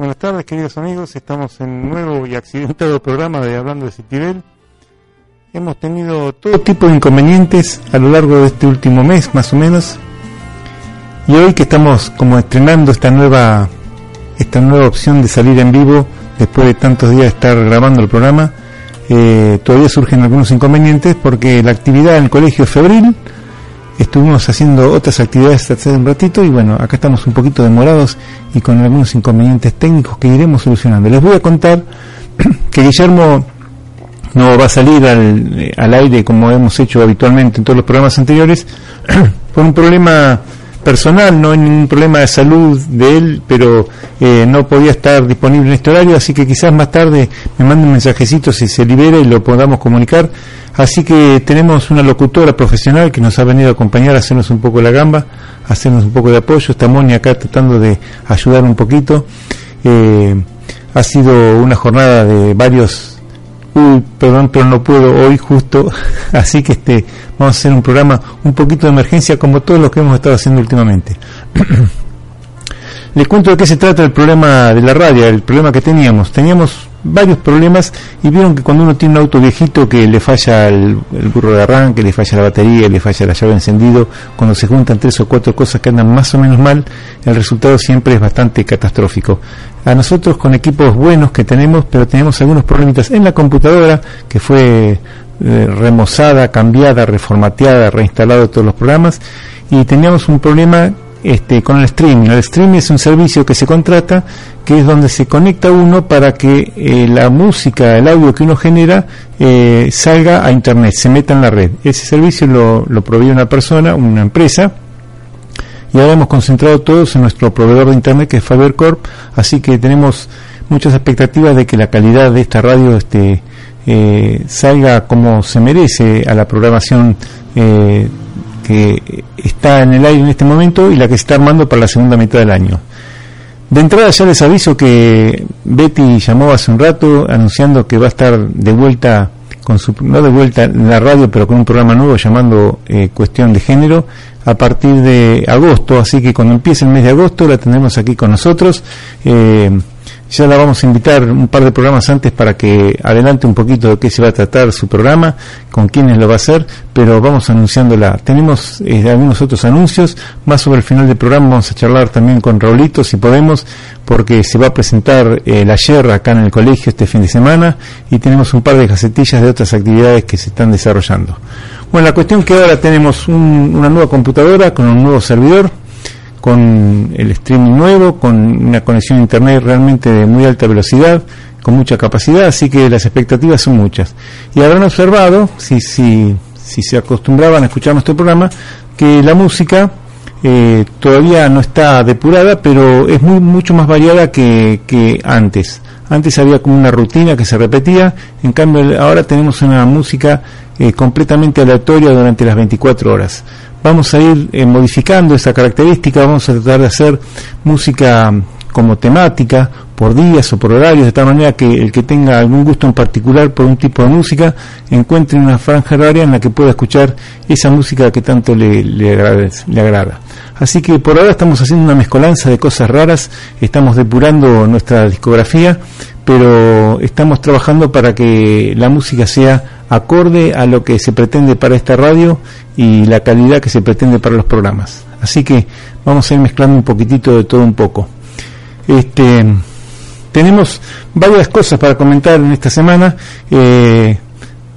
Buenas tardes, queridos amigos. Estamos en un nuevo y accidentado programa de Hablando de Citibel. Hemos tenido todo tipo de inconvenientes a lo largo de este último mes, más o menos. Y hoy que estamos como estrenando esta nueva esta nueva opción de salir en vivo después de tantos días de estar grabando el programa, eh, todavía surgen algunos inconvenientes porque la actividad en el colegio es febril estuvimos haciendo otras actividades hace un ratito y bueno, acá estamos un poquito demorados y con algunos inconvenientes técnicos que iremos solucionando. Les voy a contar que Guillermo no va a salir al, eh, al aire como hemos hecho habitualmente en todos los programas anteriores por un problema personal, no hay ningún problema de salud de él, pero eh, no podía estar disponible en este horario, así que quizás más tarde me mande un mensajecito si se libera y lo podamos comunicar. Así que tenemos una locutora profesional que nos ha venido a acompañar a hacernos un poco la gamba, hacernos un poco de apoyo. Está Moni acá tratando de ayudar un poquito. Eh, ha sido una jornada de varios uy, perdón, pero no puedo hoy justo, así que este, vamos a hacer un programa un poquito de emergencia como todo lo que hemos estado haciendo últimamente. Les cuento de qué se trata el problema de la radio, el problema que teníamos. Teníamos varios problemas y vieron que cuando uno tiene un auto viejito que le falla el, burro de arranque, le falla la batería, le falla la llave encendido, cuando se juntan tres o cuatro cosas que andan más o menos mal, el resultado siempre es bastante catastrófico. A nosotros con equipos buenos que tenemos, pero tenemos algunos problemitas en la computadora que fue eh, remozada, cambiada, reformateada, reinstalado todos los programas y teníamos un problema este, con el streaming. El streaming es un servicio que se contrata, que es donde se conecta uno para que eh, la música, el audio que uno genera, eh, salga a Internet, se meta en la red. Ese servicio lo, lo provee una persona, una empresa, y ahora hemos concentrado todos en nuestro proveedor de Internet, que es FiberCorp, así que tenemos muchas expectativas de que la calidad de esta radio este, eh, salga como se merece a la programación eh, que está en el aire en este momento y la que se está armando para la segunda mitad del año. De entrada ya les aviso que Betty llamó hace un rato anunciando que va a estar de vuelta con su no de vuelta en la radio pero con un programa nuevo llamando eh, cuestión de género a partir de agosto así que cuando empiece el mes de agosto la tendremos aquí con nosotros eh, ya la vamos a invitar un par de programas antes para que adelante un poquito de qué se va a tratar su programa, con quiénes lo va a hacer, pero vamos anunciándola. Tenemos eh, algunos otros anuncios, más sobre el final del programa vamos a charlar también con Raulito si podemos, porque se va a presentar el eh, ayer acá en el colegio este fin de semana y tenemos un par de gacetillas de otras actividades que se están desarrollando. Bueno, la cuestión que ahora tenemos una nueva computadora con un nuevo servidor, con el streaming nuevo, con una conexión a internet realmente de muy alta velocidad, con mucha capacidad, así que las expectativas son muchas. Y habrán observado, si, si, si se acostumbraban a escuchar nuestro programa, que la música eh, todavía no está depurada, pero es muy, mucho más variada que, que antes. Antes había como una rutina que se repetía, en cambio ahora tenemos una música eh, completamente aleatoria durante las 24 horas vamos a ir eh, modificando esa característica, vamos a tratar de hacer música como temática, por días o por horarios, de tal manera que el que tenga algún gusto en particular por un tipo de música encuentre una franja horaria en la que pueda escuchar esa música que tanto le, le, le agrada. Así que por ahora estamos haciendo una mezcolanza de cosas raras, estamos depurando nuestra discografía, pero estamos trabajando para que la música sea acorde a lo que se pretende para esta radio y la calidad que se pretende para los programas. Así que vamos a ir mezclando un poquitito de todo un poco. Este, tenemos varias cosas para comentar en esta semana. Eh,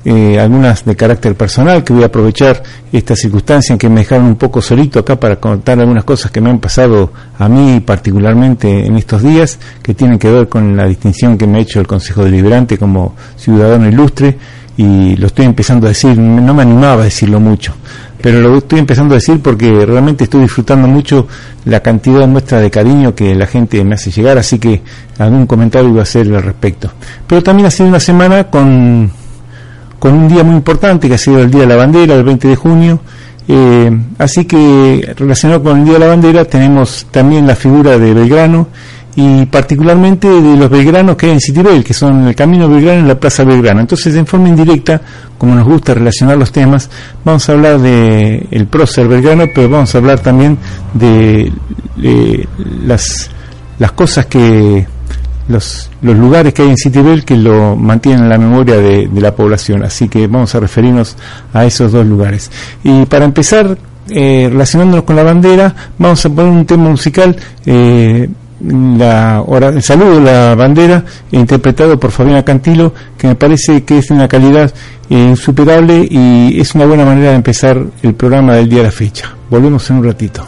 eh, algunas de carácter personal, que voy a aprovechar esta circunstancia en que me dejaron un poco solito acá para contar algunas cosas que me han pasado a mí particularmente en estos días, que tienen que ver con la distinción que me ha hecho el Consejo Deliberante como ciudadano ilustre y lo estoy empezando a decir, no me animaba a decirlo mucho, pero lo estoy empezando a decir porque realmente estoy disfrutando mucho la cantidad de muestras de cariño que la gente me hace llegar, así que algún comentario iba a hacer al respecto. Pero también ha sido una semana con, con un día muy importante que ha sido el Día de la Bandera, el 20 de junio, eh, así que relacionado con el Día de la Bandera tenemos también la figura de Belgrano y particularmente de los belgranos que hay en Citibel, que son el Camino Belgrano y la Plaza Belgrano. Entonces, en forma indirecta, como nos gusta relacionar los temas, vamos a hablar de el prócer belgrano, pero vamos a hablar también de, las, las cosas que los, los lugares que hay en Citibel que lo mantienen en la memoria de, la población. Así que vamos a referirnos a esos dos lugares. Y para empezar, eh, relacionándonos con la bandera, vamos a poner un tema musical. Eh, la, el saludo la bandera interpretado por Fabiana Cantilo que me parece que es de una calidad eh, insuperable y es una buena manera de empezar el programa del día de la fecha. Volvemos en un ratito.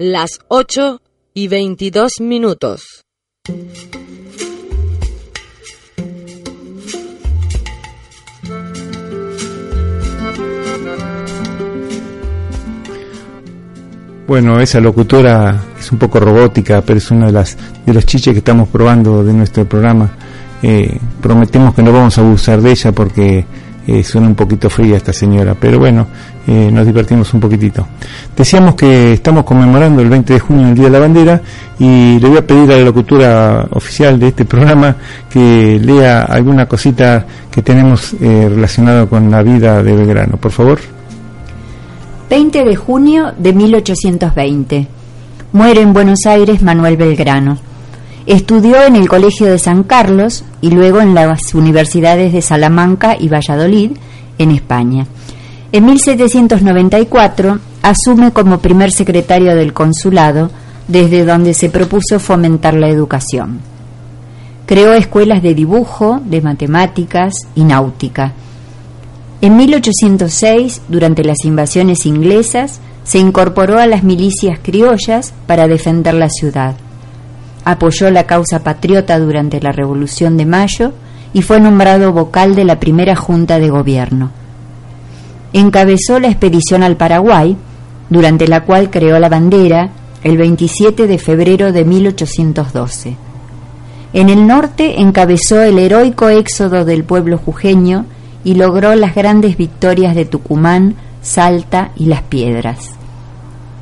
Las 8 y 22 minutos. Bueno, esa locutora es un poco robótica, pero es uno de las de los chiches que estamos probando de nuestro programa. Eh, prometemos que no vamos a abusar de ella porque eh, suena un poquito fría esta señora, pero bueno, eh, nos divertimos un poquitito. Decíamos que estamos conmemorando el 20 de junio el Día de la Bandera y le voy a pedir a la locutora oficial de este programa que lea alguna cosita que tenemos eh, relacionado con la vida de Belgrano, por favor. 20 de junio de 1820. Muere en Buenos Aires Manuel Belgrano. Estudió en el Colegio de San Carlos y luego en las universidades de Salamanca y Valladolid, en España. En 1794 asume como primer secretario del consulado, desde donde se propuso fomentar la educación. Creó escuelas de dibujo, de matemáticas y náutica. En 1806, durante las invasiones inglesas, se incorporó a las milicias criollas para defender la ciudad. Apoyó la causa patriota durante la Revolución de Mayo y fue nombrado vocal de la primera Junta de Gobierno. Encabezó la expedición al Paraguay, durante la cual creó la bandera el 27 de febrero de 1812. En el norte encabezó el heroico éxodo del pueblo jujeño y logró las grandes victorias de Tucumán, Salta y Las Piedras.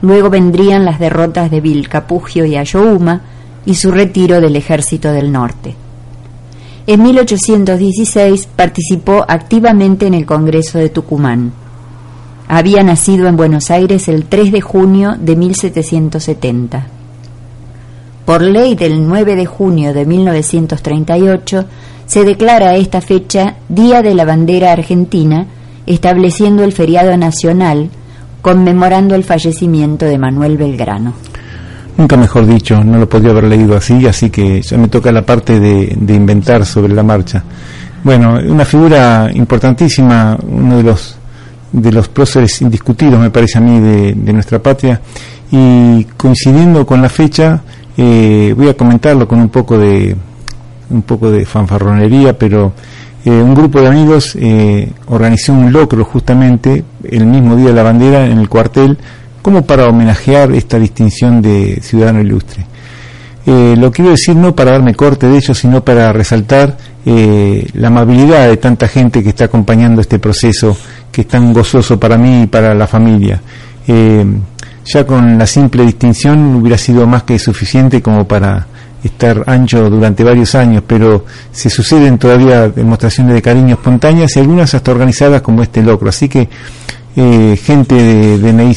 Luego vendrían las derrotas de Vilcapugio y Ayohuma y su retiro del ejército del norte. En 1816 participó activamente en el Congreso de Tucumán. Había nacido en Buenos Aires el 3 de junio de 1770. Por ley del 9 de junio de 1938 se declara esta fecha Día de la Bandera Argentina, estableciendo el feriado nacional conmemorando el fallecimiento de Manuel Belgrano. Nunca mejor dicho, no lo podía haber leído así, así que ya me toca la parte de, inventar sobre la marcha. Bueno, una figura importantísima, uno de los de los próceres indiscutidos, me parece a mí, de, nuestra patria, y coincidiendo con la fecha, eh, voy a comentarlo con un poco de un poco de fanfarronería, pero un grupo de amigos organizó un locro justamente el mismo día de la bandera en el cuartel como para homenajear esta distinción de ciudadano ilustre. Eh, lo quiero decir no para darme corte de ello, sino para resaltar eh, la amabilidad de tanta gente que está acompañando este proceso que es tan gozoso para mí y para la familia. Eh, ya con la simple distinción hubiera sido más que suficiente como para estar ancho durante varios años, pero se suceden todavía demostraciones de cariño espontáneas y algunas hasta organizadas como este locro. Así que gente de, de Neí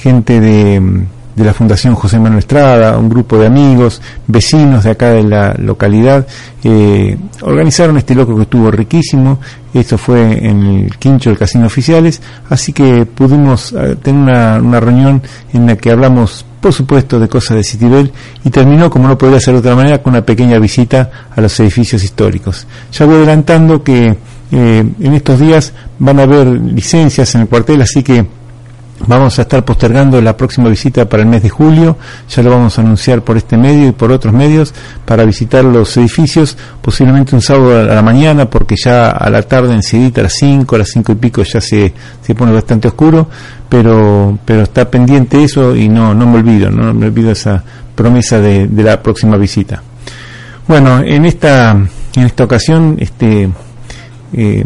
gente de la Fundación José Manuel Estrada, un grupo de amigos, vecinos de acá de la localidad, eh, organizaron este loco que estuvo riquísimo, esto fue en el quincho del Casino Oficiales, así que pudimos eh, tener una, reunión en la que hablamos por supuesto de cosas de Citibel y terminó como no podría ser de otra manera con una pequeña visita a los edificios históricos. Ya voy adelantando que eh, en estos días van a haber licencias en el cuartel, así que Vamos a estar postergando la próxima visita para el mes de julio, ya lo vamos a anunciar por este medio y por otros medios para visitar los edificios, posiblemente un sábado a la mañana, porque ya a la tarde enseguida a las 5, a las 5 y pico ya se, se pone bastante oscuro, pero, pero está pendiente eso y no, no me olvido, no me olvido esa promesa de, la próxima visita. Bueno, en esta, en esta ocasión este, eh,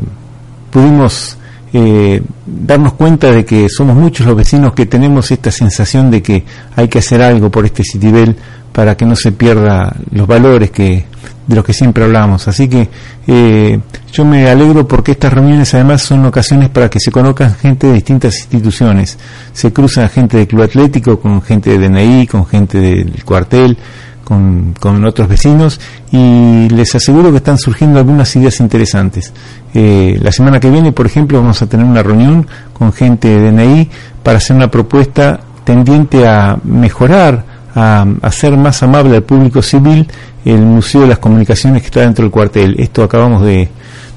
pudimos eh, darnos cuenta de que somos muchos los vecinos que tenemos esta sensación de que hay que hacer algo por este Citibel para que no se pierda los valores que de los que siempre hablamos. Así que eh, yo me alegro porque estas reuniones además son ocasiones para que se conozcan gente de distintas instituciones. Se cruza gente del Club Atlético con gente de DNI, con gente del cuartel, con, otros vecinos y les aseguro que están surgiendo algunas ideas interesantes. Eh, la semana que viene, por ejemplo, vamos a tener una reunión con gente de DNI para hacer una propuesta tendiente a mejorar, a hacer más amable al público civil el Museo de las Comunicaciones que está dentro del cuartel. Esto acabamos de,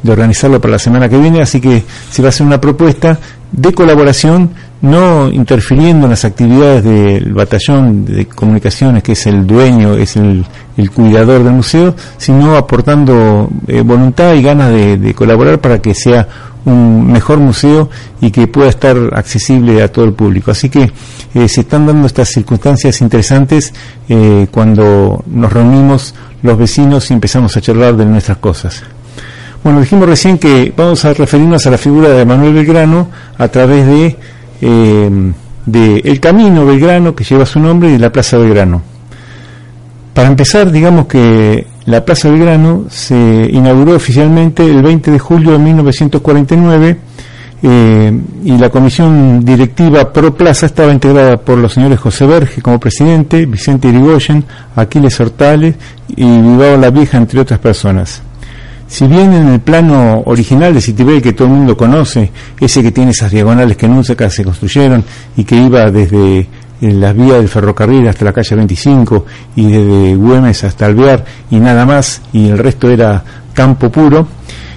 de organizarlo para la semana que viene, así que se va a hacer una propuesta de colaboración no interfiriendo en las actividades del batallón de comunicaciones, que es el dueño, es el, cuidador del museo, sino aportando eh, voluntad y ganas de, colaborar para que sea un mejor museo y que pueda estar accesible a todo el público. Así que eh, se están dando estas circunstancias interesantes eh, cuando nos reunimos los vecinos y empezamos a charlar de nuestras cosas. Bueno, dijimos recién que vamos a referirnos a la figura de Manuel Belgrano a través de eh, de El Camino Belgrano, que lleva su nombre, y la Plaza Belgrano. Para empezar, digamos que la Plaza Belgrano se inauguró oficialmente el 20 de julio de 1949 eh, y la comisión directiva Pro Plaza estaba integrada por los señores José Verge como presidente, Vicente Irigoyen, Aquiles Hortales y Vivao La Vieja, entre otras personas. Si bien en el plano original de Citibel, que todo el mundo conoce, ese que tiene esas diagonales que nunca se construyeron y que iba desde eh, las vías del ferrocarril hasta la calle 25 y desde Güemes hasta Alvear y nada más, y el resto era campo puro,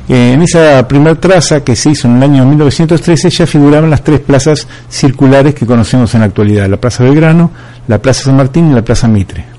eh, en esa primera traza que se hizo en el año 1913 ya figuraban las tres plazas circulares que conocemos en la actualidad, la Plaza Belgrano, la Plaza San Martín y la Plaza Mitre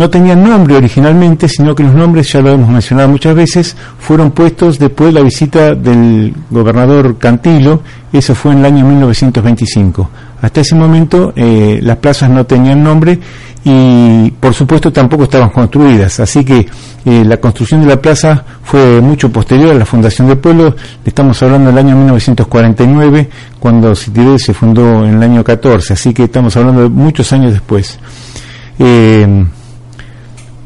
no tenían nombre originalmente, sino que los nombres, ya lo hemos mencionado muchas veces, fueron puestos después de la visita del gobernador Cantilo, eso fue en el año 1925. Hasta ese momento eh, las plazas no tenían nombre y por supuesto tampoco estaban construidas, así que eh, la construcción de la plaza fue mucho posterior a la fundación del pueblo, estamos hablando del año 1949, cuando Citibel se fundó en el año 14, así que estamos hablando de muchos años después. Eh,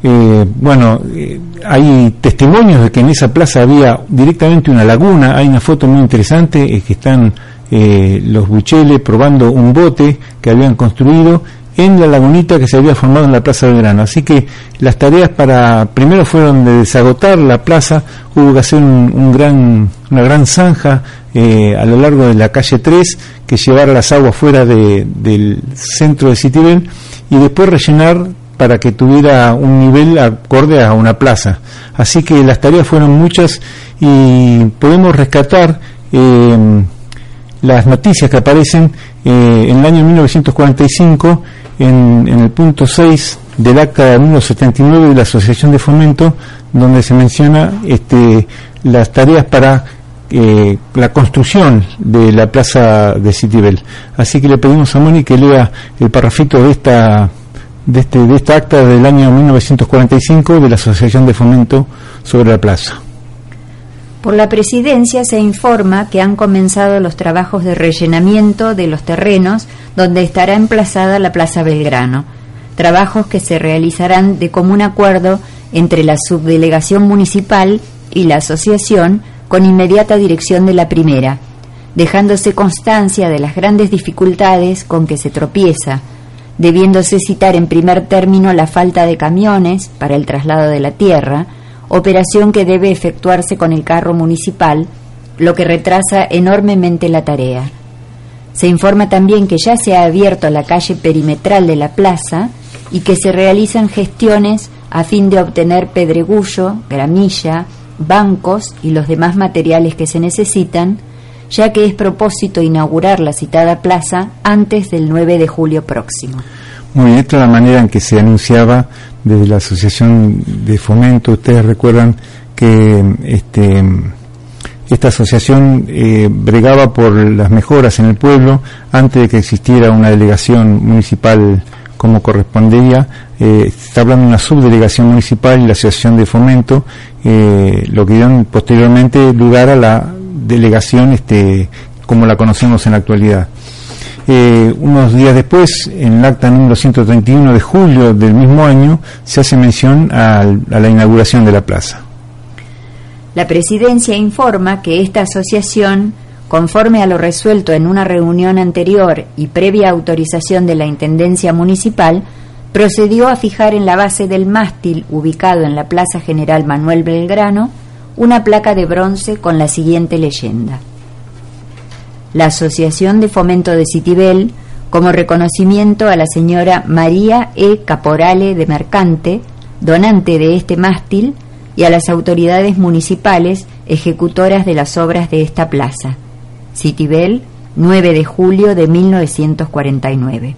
eh, bueno, eh, hay testimonios de que en esa plaza había directamente una laguna, hay una foto muy interesante, es que están eh, los bucheles probando un bote que habían construido en la lagunita que se había formado en la Plaza Belgrano. Así que las tareas para, primero fueron de desagotar la plaza, hubo que hacer un, gran, una gran zanja a lo largo de la calle 3 que llevara las aguas fuera del centro de Citibel y después rellenar para que tuviera un nivel acorde a una plaza. Así que las tareas fueron muchas y podemos rescatar eh, las noticias que aparecen eh, en el año 1945 en, en, el punto 6 del acta de 1979 de la Asociación de Fomento donde se menciona este, las tareas para eh, la construcción de la plaza de Citibel. Así que le pedimos a Moni que lea el parrafito de esta de, este, acta del año 1945 de la Asociación de Fomento sobre la Plaza. Por la presidencia se informa que han comenzado los trabajos de rellenamiento de los terrenos donde estará emplazada la Plaza Belgrano, trabajos que se realizarán de común acuerdo entre la subdelegación municipal y la asociación con inmediata dirección de la primera, dejándose constancia de las grandes dificultades con que se tropieza, debiéndose citar en primer término la falta de camiones para el traslado de la tierra, operación que debe efectuarse con el carro municipal, lo que retrasa enormemente la tarea. Se informa también que ya se ha abierto la calle perimetral de la plaza y que se realizan gestiones a fin de obtener pedregullo, gramilla, bancos y los demás materiales que se necesitan, ya que es propósito inaugurar la citada plaza antes del 9 de julio próximo. Muy bien, esta es la manera en que se anunciaba desde la Asociación de Fomento. Ustedes recuerdan que este, esta asociación eh, bregaba por las mejoras en el pueblo antes de que existiera una delegación municipal como correspondía. Eh, está hablando de una subdelegación municipal y la Asociación de Fomento, eh, lo que dio posteriormente lugar a la delegación este, como la conocemos en la actualidad. Eh, unos días después, en el acta número 131 de julio del mismo año, se hace mención a, a la inauguración de la plaza. La presidencia informa que esta asociación, conforme a lo resuelto en una reunión anterior y previa autorización de la Intendencia Municipal, procedió a fijar en la base del mástil ubicado en la Plaza General Manuel Belgrano una placa de bronce con la siguiente leyenda la Asociación de Fomento de Citibel como reconocimiento a la señora María E. Caporale de Mercante, donante de este mástil, y a las autoridades municipales ejecutoras de las obras de esta plaza. Citibel, 9 de julio de 1949.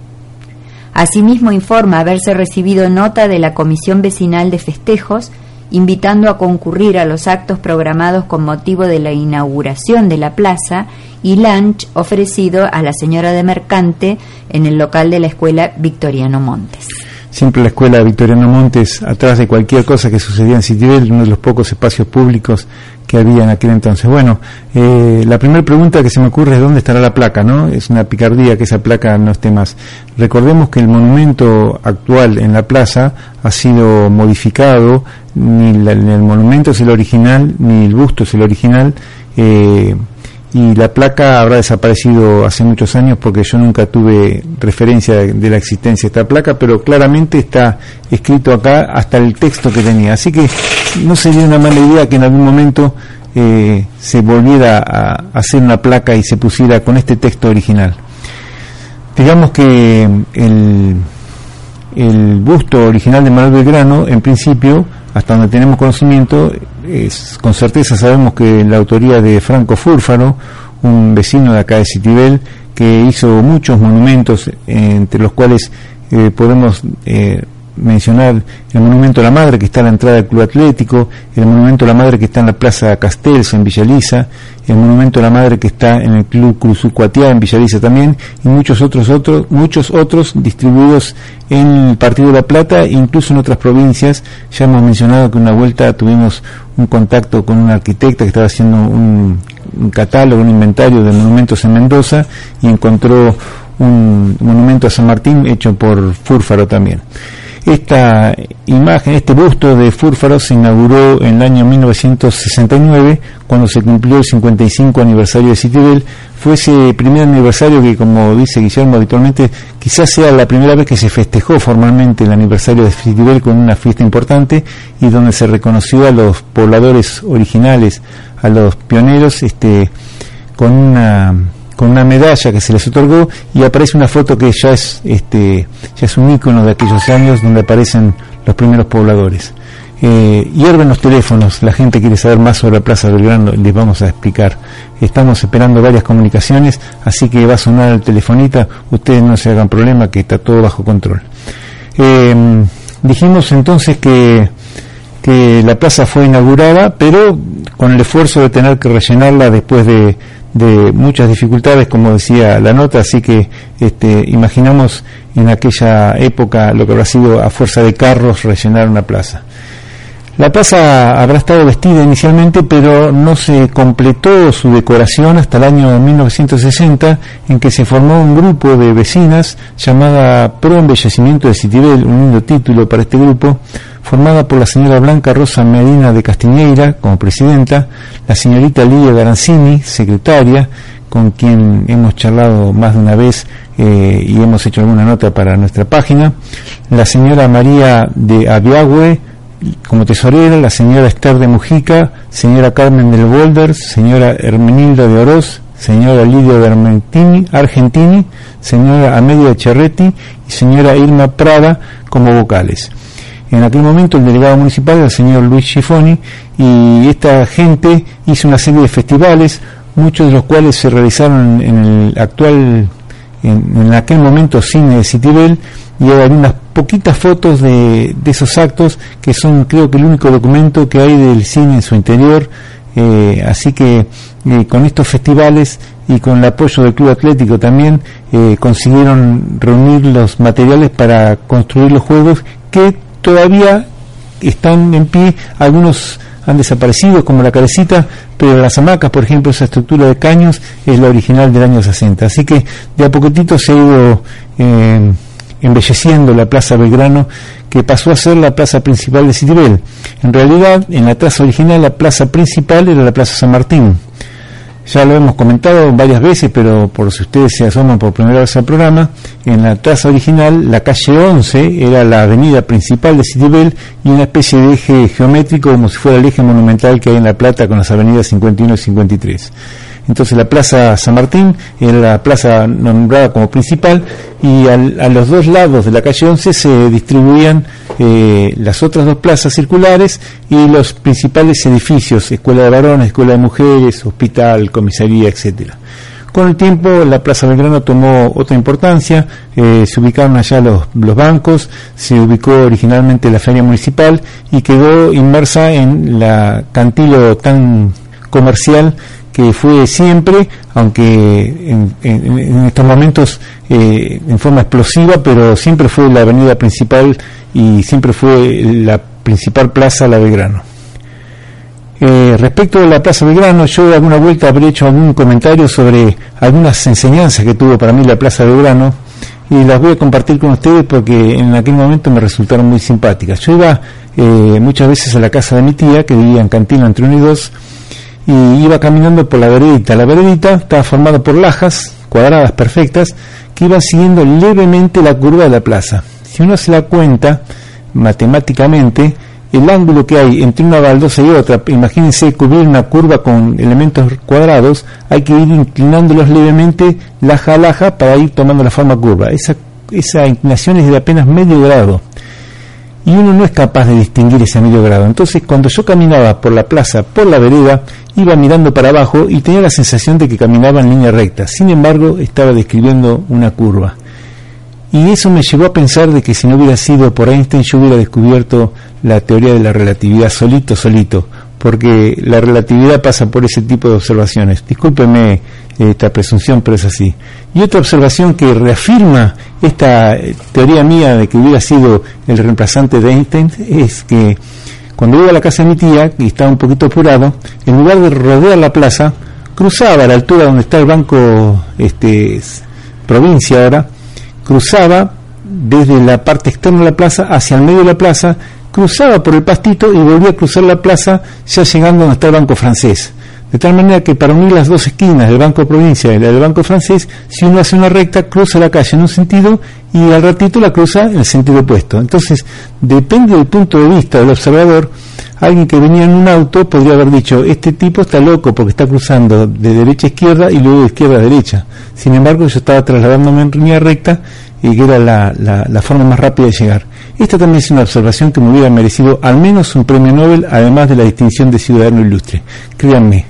Asimismo informa haberse recibido nota de la Comisión Vecinal de Festejos invitando a concurrir a los actos programados con motivo de la inauguración de la plaza y lunch ofrecido a la señora de Mercante en el local de la escuela Victoriano Montes. Siempre la escuela Victoriano Montes, atrás de cualquier cosa que sucedía en Citibel, uno de los pocos espacios públicos que había en aquel entonces. Bueno, eh, la primera pregunta que se me ocurre es dónde estará la placa, ¿no? Es una picardía que esa placa no esté más. Recordemos que el monumento actual en la plaza ha sido modificado, ni, el monumento es el original, ni el busto es el original. Eh, y la placa habrá desaparecido hace muchos años porque yo nunca tuve referencia de, la existencia de esta placa, pero claramente está escrito acá hasta el texto que tenía. Así que no sería una mala idea que en algún momento eh, se volviera a hacer una placa y se pusiera con este texto original. Digamos que el, el busto original de Manuel Belgrano, en principio, hasta donde tenemos conocimiento, con certeza sabemos que la autoría de Franco Fúrfaro, un vecino de acá de Citibel, que hizo muchos monumentos, entre los cuales eh, podemos eh, mencionar el monumento a la madre que está a la entrada del club atlético, el monumento a la madre que está en la plaza Castells en Villaliza, el monumento a la madre que está en el club Cruzucuatiá en Villaliza también, y muchos otros otros, muchos otros distribuidos en el Partido de la Plata incluso en otras provincias. Ya hemos mencionado que una vuelta tuvimos un contacto con una arquitecta que estaba haciendo un, un catálogo, un inventario de monumentos en Mendoza y encontró un monumento a San Martín hecho por Fúrfaro también. Esta imagen, este busto de Fúrfaro se inauguró en el año 1969, cuando se cumplió el 55 aniversario de Citibel. Fue ese primer aniversario que, como dice Guillermo habitualmente, quizás sea la primera vez que se festejó formalmente el aniversario de Citibel con una fiesta importante y donde se reconoció a los pobladores originales, a los pioneros, este, con una con una medalla que se les otorgó y aparece una foto que ya es este ya es un ícono de aquellos años donde aparecen los primeros pobladores. Eh, hierven los teléfonos, la gente quiere saber más sobre la Plaza Belgrano, les vamos a explicar. Estamos esperando varias comunicaciones, así que va a sonar el telefonita, ustedes no se hagan problema, que está todo bajo control. Eh, dijimos entonces que que la plaza fue inaugurada, pero con el esfuerzo de tener que rellenarla después de, de muchas dificultades, como decía la nota, así que este, imaginamos en aquella época lo que habrá sido a fuerza de carros rellenar una plaza. La plaza habrá estado vestida inicialmente, pero no se completó su decoración hasta el año 1960, en que se formó un grupo de vecinas llamada Pro Embellecimiento de Citibel, un lindo título para este grupo, formada por la señora Blanca Rosa Medina de Castiñeira como presidenta, la señorita Lidia Garanzini, secretaria, con quien hemos charlado más de una vez eh, y hemos hecho alguna nota para nuestra página, la señora María de Aviagüe, como tesorera, la señora Esther de Mujica, señora Carmen del Boulder, señora Hermenilda de Oroz, señora Lidia de Argentini, Argentini, señora Amelia Cherretti y señora Irma Prada como vocales. En aquel momento el delegado municipal era el señor Luis Schifoni y esta gente hizo una serie de festivales, muchos de los cuales se realizaron en el actual, en, aquel momento cine de Citibel y hay unas poquitas fotos de, esos actos que son creo que el único documento que hay del cine en su interior. Eh, así que eh, con estos festivales y con el apoyo del Club Atlético también eh, consiguieron reunir los materiales para construir los juegos que todavía están en pie, algunos han desaparecido como la carecita, pero las hamacas, por ejemplo, esa estructura de caños es la original del año 60. Así que de a poquitito se ha ido embelleciendo la Plaza Belgrano, que pasó a ser la plaza principal de Citibel. En realidad, en la traza original, la plaza principal era la Plaza San Martín. Ya lo hemos comentado varias veces, pero por si ustedes se asoman por primera vez al programa, en la traza original, la calle 11 era la avenida principal de Citibel y una especie de eje geométrico como si fuera el eje monumental que hay en La Plata con las avenidas 51 y 53. Entonces la Plaza San Martín era la plaza nombrada como principal y a los dos lados de la calle 11 se distribuían eh, las otras dos plazas circulares y los principales edificios, escuela de varones, escuela de mujeres, hospital, comisaría, etcétera. Con el tiempo la Plaza Belgrano tomó otra importancia, eh, se ubicaron allá los, los, bancos, se ubicó originalmente la feria municipal y quedó inmersa en la cantilo tan comercial que fue siempre, aunque en, estos momentos eh, en forma explosiva, pero siempre fue la avenida principal y siempre fue la principal plaza La Belgrano. Eh, respecto de la Plaza Belgrano, yo de alguna vuelta habré hecho algún comentario sobre algunas enseñanzas que tuvo para mí la Plaza Belgrano y las voy a compartir con ustedes porque en aquel momento me resultaron muy simpáticas. Yo iba eh, muchas veces a la casa de mi tía, que vivía en Cantina entre 1 y 2, y iba caminando por la veredita. La veredita estaba formada por lajas cuadradas perfectas que iban siguiendo levemente la curva de la plaza. Si uno se da cuenta matemáticamente, el ángulo que hay entre una baldosa y otra, imagínense cubrir una curva con elementos cuadrados, hay que ir inclinándolos levemente laja a laja para ir tomando la forma curva. Esa, esa inclinación es de apenas medio grado y uno no es capaz de distinguir ese medio grado. Entonces, cuando yo caminaba por la plaza, por la vereda, iba mirando para abajo y tenía la sensación de que caminaba en línea recta. Sin embargo, estaba describiendo una curva. Y eso me llevó a pensar de que si no hubiera sido por Einstein, yo hubiera descubierto la teoría de la relatividad solito, solito, porque la relatividad pasa por ese tipo de observaciones. Discúlpeme esta presunción, pero es así. Y otra observación que reafirma esta eh, teoría mía de que hubiera sido el reemplazante de Einstein es que cuando iba a la casa de mi tía, y estaba un poquito apurado, en lugar de rodear la plaza, cruzaba a la altura donde está el banco este, provincia ahora, cruzaba desde la parte externa de la plaza hacia el medio de la plaza, cruzaba por el pastito y volvía a cruzar la plaza ya llegando donde está el banco francés. De tal manera que para unir las dos esquinas del Banco Provincia y del Banco Francés, si uno hace una recta, cruza la calle en un sentido y al ratito la cruza en el sentido opuesto. Entonces, depende del punto de vista del observador, alguien que venía en un auto podría haber dicho, este tipo está loco porque está cruzando de derecha a izquierda y luego de izquierda a derecha. Sin embargo, yo estaba trasladándome en línea recta y que era la, la forma más rápida de llegar. Esta también es una observación que me hubiera merecido al menos un premio Nobel, además de la distinción de ciudadano ilustre. Créanme,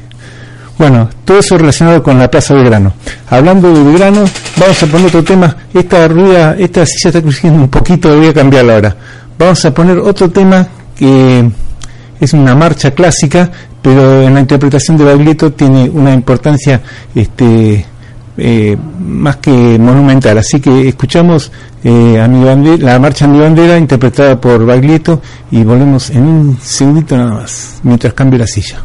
bueno, todo eso relacionado con la Plaza Belgrano. Hablando de Belgrano, vamos a poner otro tema. Esta rueda, esta silla está creciendo un poquito, voy a cambiarla ahora. Vamos a poner otro tema que es una marcha clásica, pero en la interpretación de Baglietto tiene una importancia este, eh, más que monumental. Así que escuchamos eh, a mi bandera, la marcha a mi bandera interpretada por Baglietto y volvemos en un segundito nada más, mientras cambio la silla.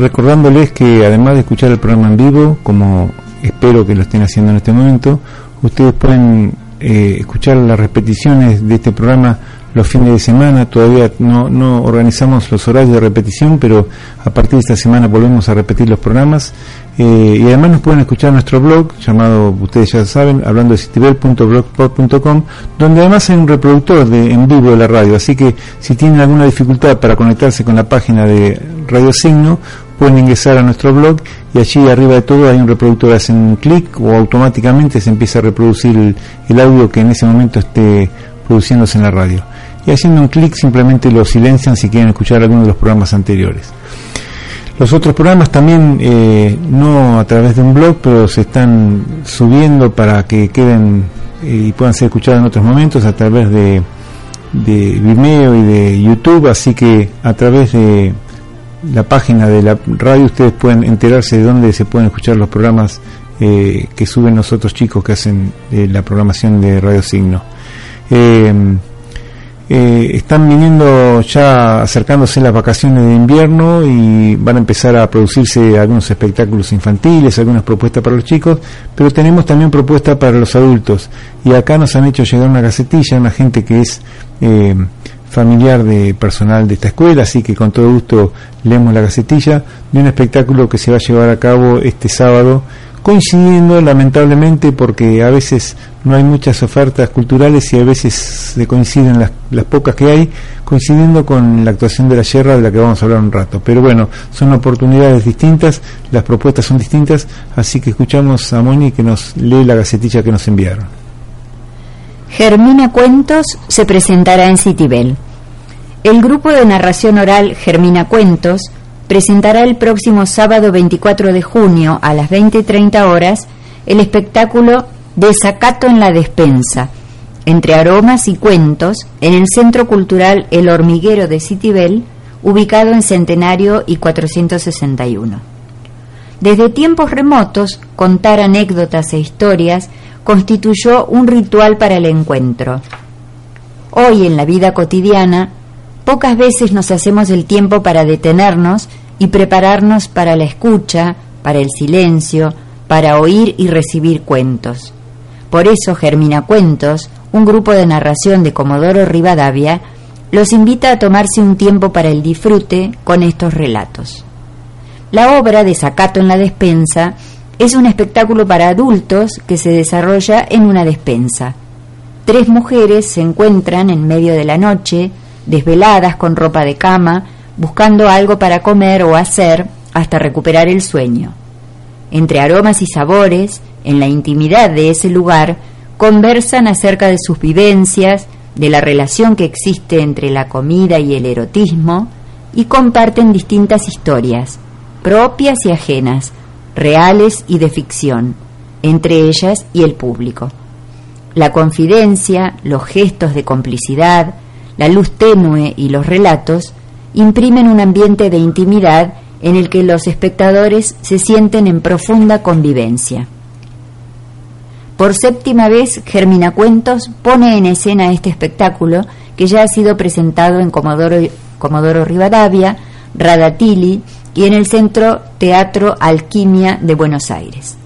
Recordándoles que además de escuchar el programa en vivo, como espero que lo estén haciendo en este momento, ustedes pueden eh, escuchar las repeticiones de este programa los fines de semana. Todavía no, no organizamos los horarios de repetición, pero a partir de esta semana volvemos a repetir los programas. Eh, y además nos pueden escuchar nuestro blog, llamado, ustedes ya saben, hablando de citibel.blogspot.com, donde además hay un reproductor de, en vivo de la radio. Así que si tienen alguna dificultad para conectarse con la página de Radio Signo, pueden ingresar a nuestro blog y allí arriba de todo hay un reproductor, hacen un clic o automáticamente se empieza a reproducir el audio que en ese momento esté produciéndose en la radio y haciendo un clic simplemente lo silencian si quieren escuchar alguno de los programas anteriores. Los otros programas también, eh, no a través de un blog, pero se están subiendo para que queden eh, y puedan ser escuchados en otros momentos a través de, de Vimeo y de YouTube, así que a través de la página de la radio ustedes pueden enterarse de dónde se pueden escuchar los programas eh, que suben los otros chicos que hacen la programación de Radio Signo. eh, están viniendo ya acercándose las vacaciones de invierno y van a empezar a producirse algunos espectáculos infantiles, algunas propuestas para los chicos, pero tenemos también propuestas para los adultos. Y acá nos han hecho llegar una gacetilla, una gente que es eh, familiar de personal de esta escuela, así que con todo gusto leemos la gacetilla de un espectáculo que se va a llevar a cabo este sábado coincidiendo lamentablemente porque a veces no hay muchas ofertas culturales y a veces se coinciden las, las, pocas que hay, coincidiendo con la actuación de la Sierra de la que vamos a hablar un rato. Pero bueno, son oportunidades distintas, las propuestas son distintas, así que escuchamos a Moni que nos lee la gacetilla que nos enviaron. Germina Cuentos se presentará en Citibel. El grupo de narración oral Germina Cuentos presentará el próximo sábado 24 de junio a las 20.30 horas el espectáculo Desacato en la despensa, entre aromas y cuentos, en el Centro Cultural El Hormiguero de Citibel, ubicado en Centenario y 461. Desde tiempos remotos, contar anécdotas e historias constituyó un ritual para el encuentro. Hoy en la vida cotidiana, pocas veces nos hacemos el tiempo para detenernos y prepararnos para la escucha, para el silencio, para oír y recibir cuentos. Por eso Germina Cuentos, un grupo de narración de Comodoro Rivadavia, los invita a tomarse un tiempo para el disfrute con estos relatos. La obra de Sacato en la despensa es un espectáculo para adultos que se desarrolla en una despensa. Tres mujeres se encuentran en medio de la noche, desveladas con ropa de cama, buscando algo para comer o hacer hasta recuperar el sueño. Entre aromas y sabores, en la intimidad de ese lugar, conversan acerca de sus vivencias, de la relación que existe entre la comida y el erotismo, y comparten distintas historias, propias y ajenas, reales y de ficción, entre ellas y el público. La confidencia, los gestos de complicidad, la luz tenue y los relatos imprimen un ambiente de intimidad en el que los espectadores se sienten en profunda convivencia. Por séptima vez, Germina Cuentos pone en escena este espectáculo que ya ha sido presentado en Comodoro, Rivadavia, Radatili y en el Centro Teatro Alquimia de Buenos Aires.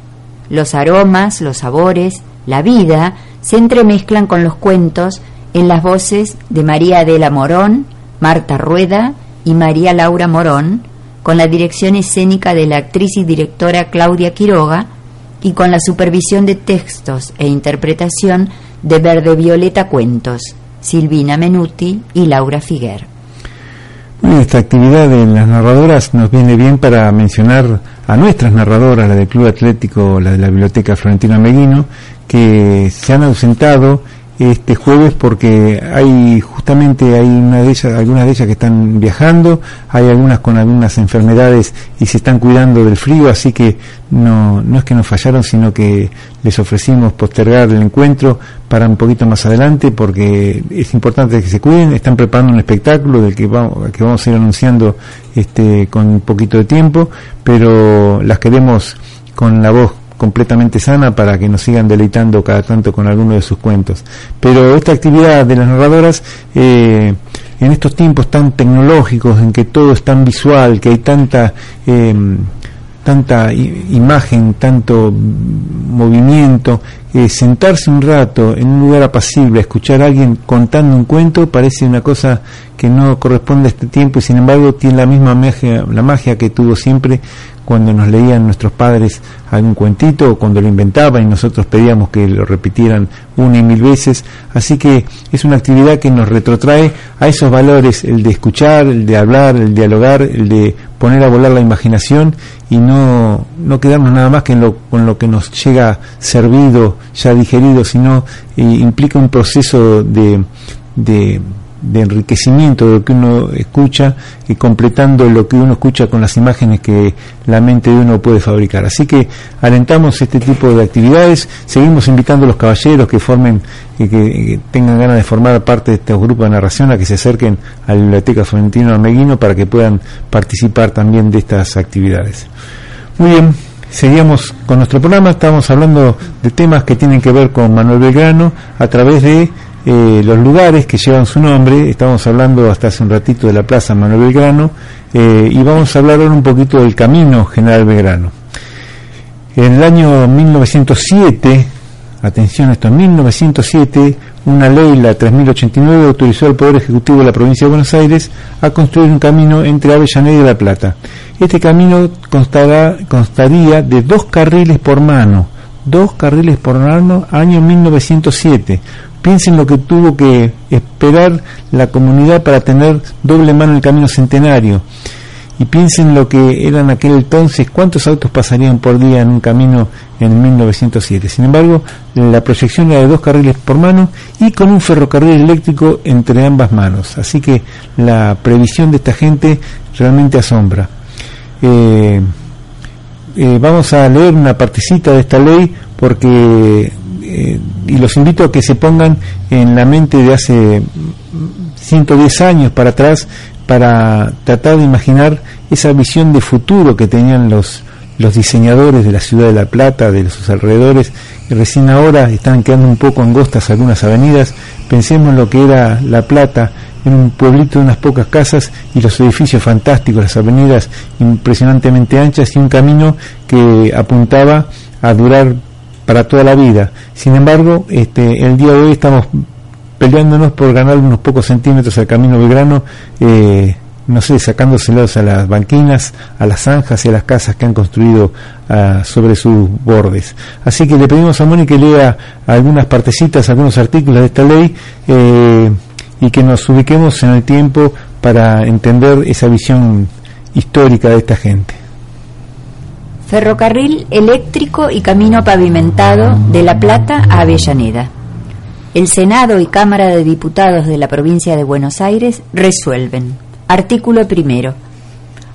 Los aromas, los sabores, la vida se entremezclan con los cuentos en las voces de María Adela Morón, Marta Rueda y María Laura Morón, con la dirección escénica de la actriz y directora Claudia Quiroga y con la supervisión de textos e interpretación de Verde Violeta Cuentos, Silvina Menuti y Laura Figuer. Esta actividad de las narradoras nos viene bien para mencionar a nuestras narradoras, la del Club Atlético, la de la Biblioteca Florentino Meguino, que se han ausentado este jueves porque hay justamente hay una de ellas, algunas de ellas que están viajando, hay algunas con algunas enfermedades y se están cuidando del frío, así que no, no es que nos fallaron, sino que les ofrecimos postergar el encuentro para un poquito más adelante porque es importante que se cuiden, están preparando un espectáculo del que vamos, que vamos a ir anunciando este con un poquito de tiempo, pero las queremos con la voz completamente sana para que nos sigan deleitando cada tanto con alguno de sus cuentos. Pero esta actividad de las narradoras, eh, en estos tiempos tan tecnológicos, en que todo es tan visual, que hay tanta, eh, tanta imagen, tanto movimiento, eh, sentarse un rato en un lugar apacible, escuchar a alguien contando un cuento, parece una cosa que no corresponde a este tiempo y sin embargo tiene la misma magia, la magia que tuvo siempre cuando nos leían nuestros padres algún cuentito o cuando lo inventaban y nosotros pedíamos que lo repitieran una y mil veces. Así que es una actividad que nos retrotrae a esos valores, el de escuchar, el de hablar, el dialogar, el de poner a volar la imaginación y no, no quedarnos nada más que en lo, con lo que nos llega servido, ya digerido, sino eh, implica un proceso de, de de enriquecimiento de lo que uno escucha y completando lo que uno escucha con las imágenes que la mente de uno puede fabricar. Así que alentamos este tipo de actividades, seguimos invitando a los caballeros que formen y que, tengan ganas de formar parte de este grupo de narración a que se acerquen a la Biblioteca Florentino Ameguino para que puedan participar también de estas actividades. Muy bien, seguíamos con nuestro programa, estamos hablando de temas que tienen que ver con Manuel Belgrano a través de eh, los lugares que llevan su nombre. Estamos hablando hasta hace un ratito de la Plaza Manuel Belgrano eh, y vamos a hablar ahora un poquito del Camino General Belgrano. En el año 1907, atención esto, en 1907, una ley, la 3089, autorizó al Poder Ejecutivo de la Provincia de Buenos Aires a construir un camino entre Avellaneda y La Plata. Este camino constará, constaría de dos carriles por mano, dos carriles por mano, año 1907. Piensen lo que tuvo que esperar la comunidad para tener doble mano en el camino centenario y piensen lo que eran aquel entonces, cuántos autos pasarían por día en un camino en 1907. Sin embargo, la proyección era de dos carriles por mano y con un ferrocarril eléctrico entre ambas manos. Así que la previsión de esta gente realmente asombra. Eh, eh, vamos a leer una partecita de esta ley porque eh, y los invito a que se pongan en la mente de hace 110 años para atrás para tratar de imaginar esa visión de futuro que tenían los, los diseñadores de la ciudad de La Plata, de sus alrededores, y recién ahora están quedando un poco angostas algunas avenidas. Pensemos en lo que era La Plata, en un pueblito de unas pocas casas y los edificios fantásticos, las avenidas impresionantemente anchas y un camino que apuntaba a durar para toda la vida. Sin embargo, este, el día de hoy estamos peleándonos por ganar unos pocos centímetros al camino Belgrano, eh, no sé, sacándoselos a las banquinas, a las zanjas y a las casas que han construido ah, sobre sus bordes. Así que le pedimos a Mónica que lea algunas partecitas, algunos artículos de esta ley eh, y que nos ubiquemos en el tiempo para entender esa visión histórica de esta gente. Ferrocarril eléctrico y camino pavimentado de La Plata a Avellaneda el Senado y Cámara de Diputados de la provincia de Buenos Aires resuelven. Artículo primero.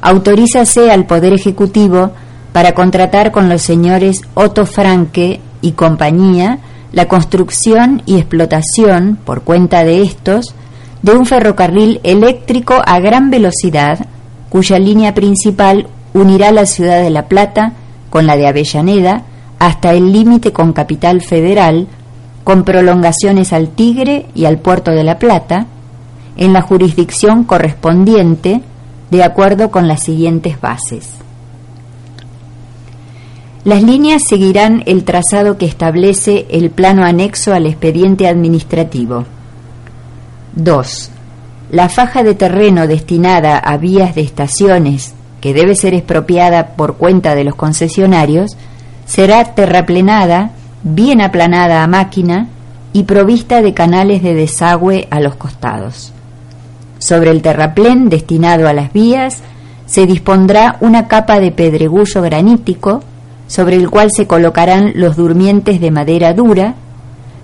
Autorízase al Poder Ejecutivo para contratar con los señores Otto Franke y compañía la construcción y explotación, por cuenta de estos, de un ferrocarril eléctrico a gran velocidad, cuya línea principal unirá la ciudad de La Plata con la de Avellaneda hasta el límite con Capital Federal, con prolongaciones al Tigre y al Puerto de la Plata, en la jurisdicción correspondiente, de acuerdo con las siguientes bases. Las líneas seguirán el trazado que establece el plano anexo al expediente administrativo. 2. La faja de terreno destinada a vías de estaciones, que debe ser expropiada por cuenta de los concesionarios, será terraplenada bien aplanada a máquina y provista de canales de desagüe a los costados. Sobre el terraplén destinado a las vías se dispondrá una capa de pedregullo granítico sobre el cual se colocarán los durmientes de madera dura,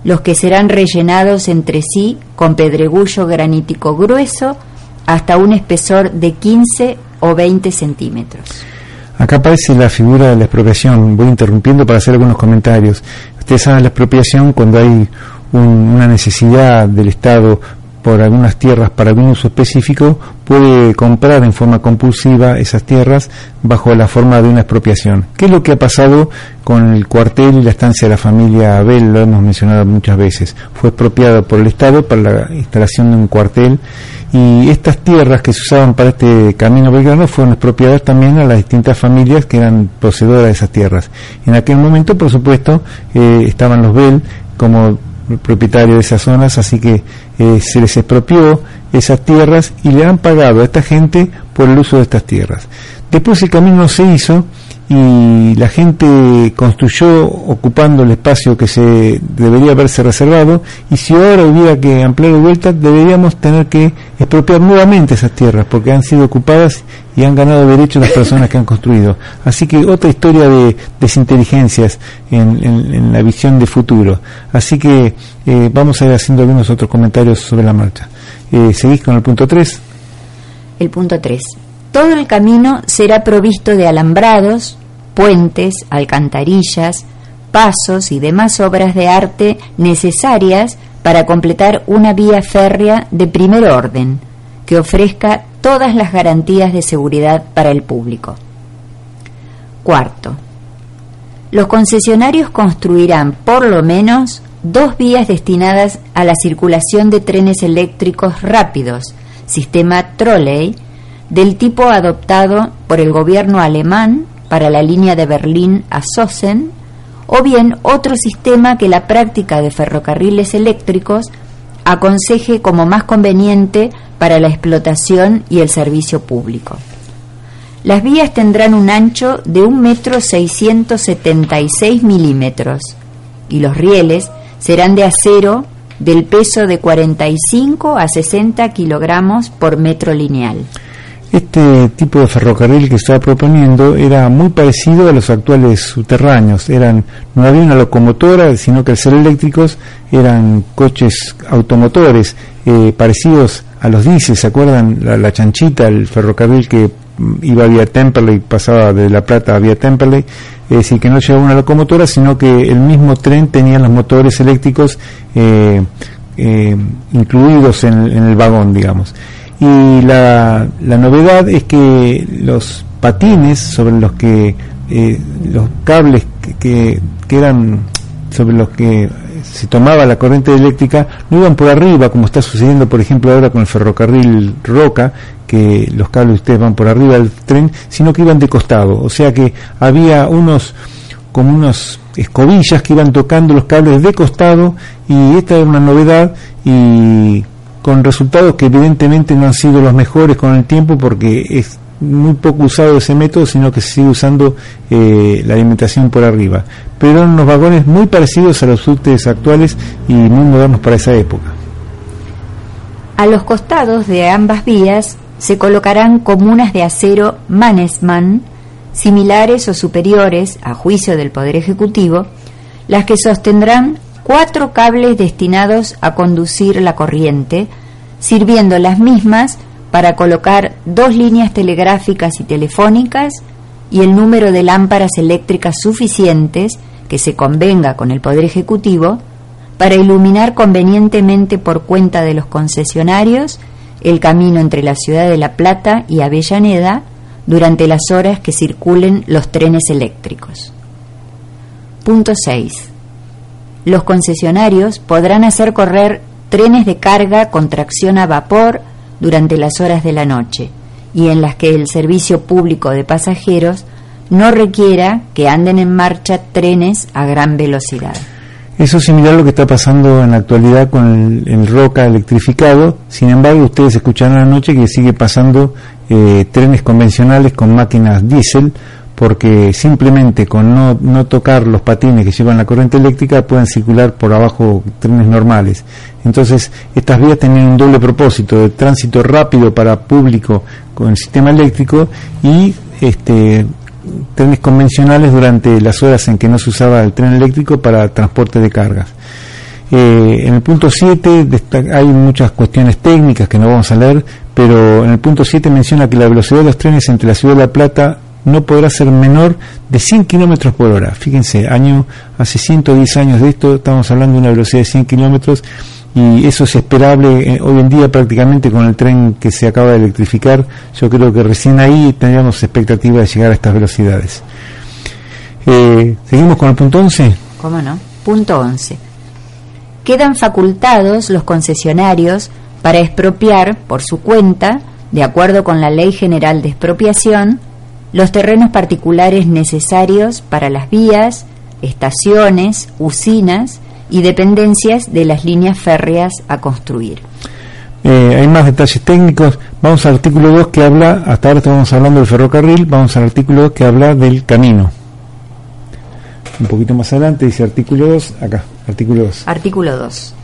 los que serán rellenados entre sí con pedregullo granítico grueso hasta un espesor de 15 o 20 centímetros. Acá aparece la figura de la expropiación. Voy interrumpiendo para hacer algunos comentarios. Ustedes saben la expropiación cuando hay una necesidad del Estado por algunas tierras para algún uso específico, puede comprar en forma compulsiva esas tierras bajo la forma de una expropiación. ¿Qué es lo que ha pasado con el cuartel y la estancia de la familia Abel? Lo hemos mencionado muchas veces. Fue expropiado por el Estado para la instalación de un cuartel y estas tierras que se usaban para este camino belgrano fueron expropiadas también a las distintas familias que eran poseedoras de esas tierras. En aquel momento, por supuesto, eh, estaban los Bel como propietario de esas zonas, así que eh, se les expropió esas tierras y le han pagado a esta gente por el uso de estas tierras. Después el camino se hizo y la gente construyó ocupando el espacio que se debería haberse reservado y si ahora hubiera que ampliar de vuelta deberíamos tener que expropiar nuevamente esas tierras porque han sido ocupadas y han ganado derechos las personas que han construido. Así que otra historia de desinteligencias en, la visión de futuro. Así que eh, vamos a ir haciendo algunos otros comentarios sobre la marcha. Eh, ¿Seguís con el punto 3? El punto 3. Todo el camino será provisto de alambrados, puentes, alcantarillas, pasos y demás obras de arte necesarias para completar una vía férrea de primer orden, que ofrezca todas las garantías de seguridad para el público. Cuarto, los concesionarios construirán por lo menos dos vías destinadas a la circulación de trenes eléctricos rápidos, sistema trolley, del tipo adoptado por el gobierno alemán para la línea de Berlín a Sossen, o bien otro sistema que la práctica de ferrocarriles eléctricos aconseje como más conveniente para la explotación y el servicio público. Las vías tendrán un ancho de un metro seis milímetros y los rieles serán de acero del peso de 45 a 60 kilogramos por metro lineal. Este tipo de ferrocarril que estaba proponiendo era muy parecido a los actuales subterráneos. Eran, no había una locomotora, sino que al ser eléctricos eran coches automotores eh, parecidos a los diésel. ¿Se acuerdan? La, chanchita, el ferrocarril que mm, iba vía Temperley, pasaba de La Plata a vía Temperley. Es decir, que no llevaba una locomotora, sino que el mismo tren tenía los motores eléctricos eh, eh, incluidos en el vagón, digamos y la, la novedad es que los patines sobre los que eh, los cables que, que, eran sobre los que se tomaba la corriente eléctrica no iban por arriba como está sucediendo por ejemplo ahora con el ferrocarril Roca que los cables de ustedes van por arriba del tren sino que iban de costado. O sea que había unos como unos escobillas que iban tocando los cables de costado y esta era una novedad y con resultados que evidentemente no han sido los mejores con el tiempo porque es muy poco usado ese método, sino que se sigue usando eh, la alimentación por arriba. Pero eran unos vagones muy parecidos a los subtes actuales y muy modernos para esa época. A los costados de ambas vías se colocarán comunas de acero Mannesmann, similares o superiores, a juicio del Poder Ejecutivo, las que sostendrán cuatro cables destinados a conducir la corriente, sirviendo las mismas para colocar dos líneas telegráficas y telefónicas y el número de lámparas eléctricas suficientes que se convenga con el Poder Ejecutivo para iluminar convenientemente por cuenta de los concesionarios el camino entre la ciudad de La Plata y Avellaneda durante las horas que circulen los trenes eléctricos. Punto 6 los concesionarios podrán hacer correr trenes de carga con tracción a vapor durante las horas de la noche y en las que el servicio público de pasajeros no requiera que anden en marcha trenes a gran velocidad. Eso es similar a lo que está pasando en la actualidad con el, Roca electrificado. Sin embargo, ustedes escucharon anoche que sigue pasando eh, trenes convencionales con máquinas diésel porque simplemente con no, no, tocar los patines que llevan la corriente eléctrica pueden circular por abajo trenes normales. Entonces, estas vías tenían un doble propósito, de tránsito rápido para público con el sistema eléctrico y este, trenes convencionales durante las horas en que no se usaba el tren eléctrico para transporte de cargas. Eh, en el punto 7 hay muchas cuestiones técnicas que no vamos a leer, pero en el punto 7 menciona que la velocidad de los trenes entre la ciudad de La Plata no podrá ser menor de 100 kilómetros por hora. Fíjense, año, hace 110 años de esto, estamos hablando de una velocidad de 100 kilómetros y eso es esperable eh, hoy en día prácticamente con el tren que se acaba de electrificar. Yo creo que recién ahí tendríamos expectativa de llegar a estas velocidades. Eh, ¿Seguimos con el punto 11? ¿Cómo no? Punto 11. Quedan facultados los concesionarios para expropiar por su cuenta, de acuerdo con la Ley General de Expropiación, los terrenos particulares necesarios para las vías, estaciones, usinas y dependencias de las líneas férreas a construir. Eh, hay más detalles técnicos. Vamos al artículo 2 que habla, hasta ahora estamos hablando del ferrocarril, vamos al artículo 2 que habla del camino. Un poquito más adelante dice artículo 2, acá, artículo 2. Artículo 2.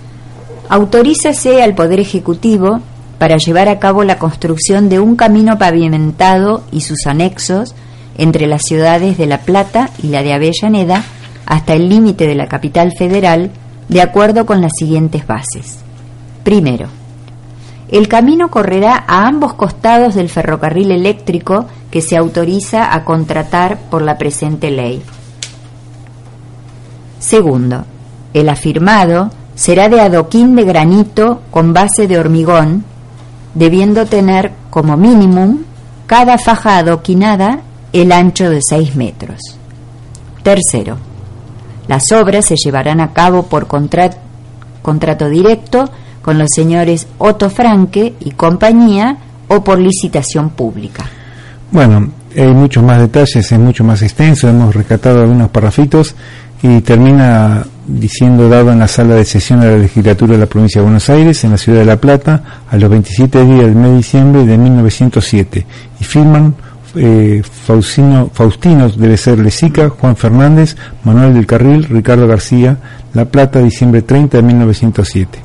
Autorízase al Poder Ejecutivo para llevar a cabo la construcción de un camino pavimentado y sus anexos entre las ciudades de La Plata y la de Avellaneda hasta el límite de la capital federal, de acuerdo con las siguientes bases. Primero, el camino correrá a ambos costados del ferrocarril eléctrico que se autoriza a contratar por la presente ley. Segundo, el afirmado será de adoquín de granito con base de hormigón debiendo tener como mínimo cada faja adoquinada el ancho de 6 metros. Tercero, Las obras se llevarán a cabo por contrato directo con los señores Otto Franke y compañía o por licitación pública. Bueno, hay muchos más detalles, es mucho más extenso, hemos rescatado algunos parrafitos y termina diciendo dado en la sala de sesión de la legislatura de la provincia de Buenos Aires en la ciudad de La Plata a los 27 días del mes de diciembre de 1907 y firman eh, Faustino, Faustino debe ser Lesica, Juan Fernández, Manuel del Carril, Ricardo García, La Plata, diciembre 30 de 1907.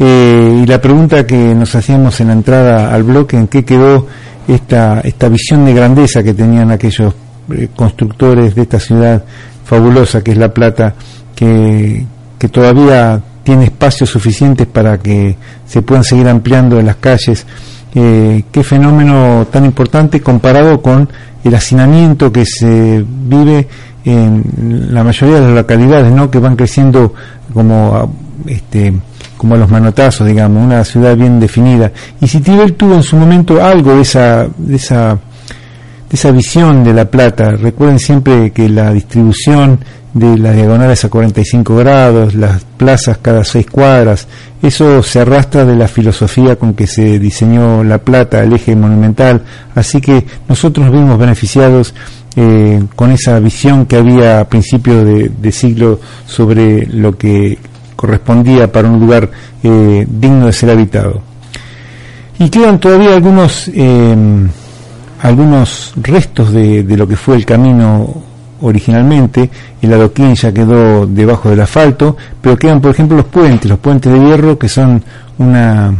Eh, y la pregunta que nos hacíamos en la entrada al bloque, ¿en qué quedó esta, esta visión de grandeza que tenían aquellos eh, constructores de esta ciudad fabulosa que es La Plata, que, todavía tiene espacios suficientes para que se puedan seguir ampliando las calles? Eh, qué fenómeno tan importante comparado con el hacinamiento que se vive en la mayoría de las localidades, ¿no? Que van creciendo como este como a los manotazos, digamos, una ciudad bien definida. Y si Tibel tuvo en su momento algo de esa de esa de esa visión de la plata, recuerden siempre que la distribución de las diagonales a 45 grados, las plazas cada seis cuadras, eso se arrastra de la filosofía con que se diseñó La Plata, el eje monumental, así que nosotros nos vimos beneficiados eh, con esa visión que había a principios de, siglo sobre lo que correspondía para un lugar eh, digno de ser habitado. Y quedan todavía algunos, eh, algunos restos de, de lo que fue el camino originalmente, el adoquín ya quedó debajo del asfalto, pero quedan por ejemplo los puentes, los puentes de hierro que son una,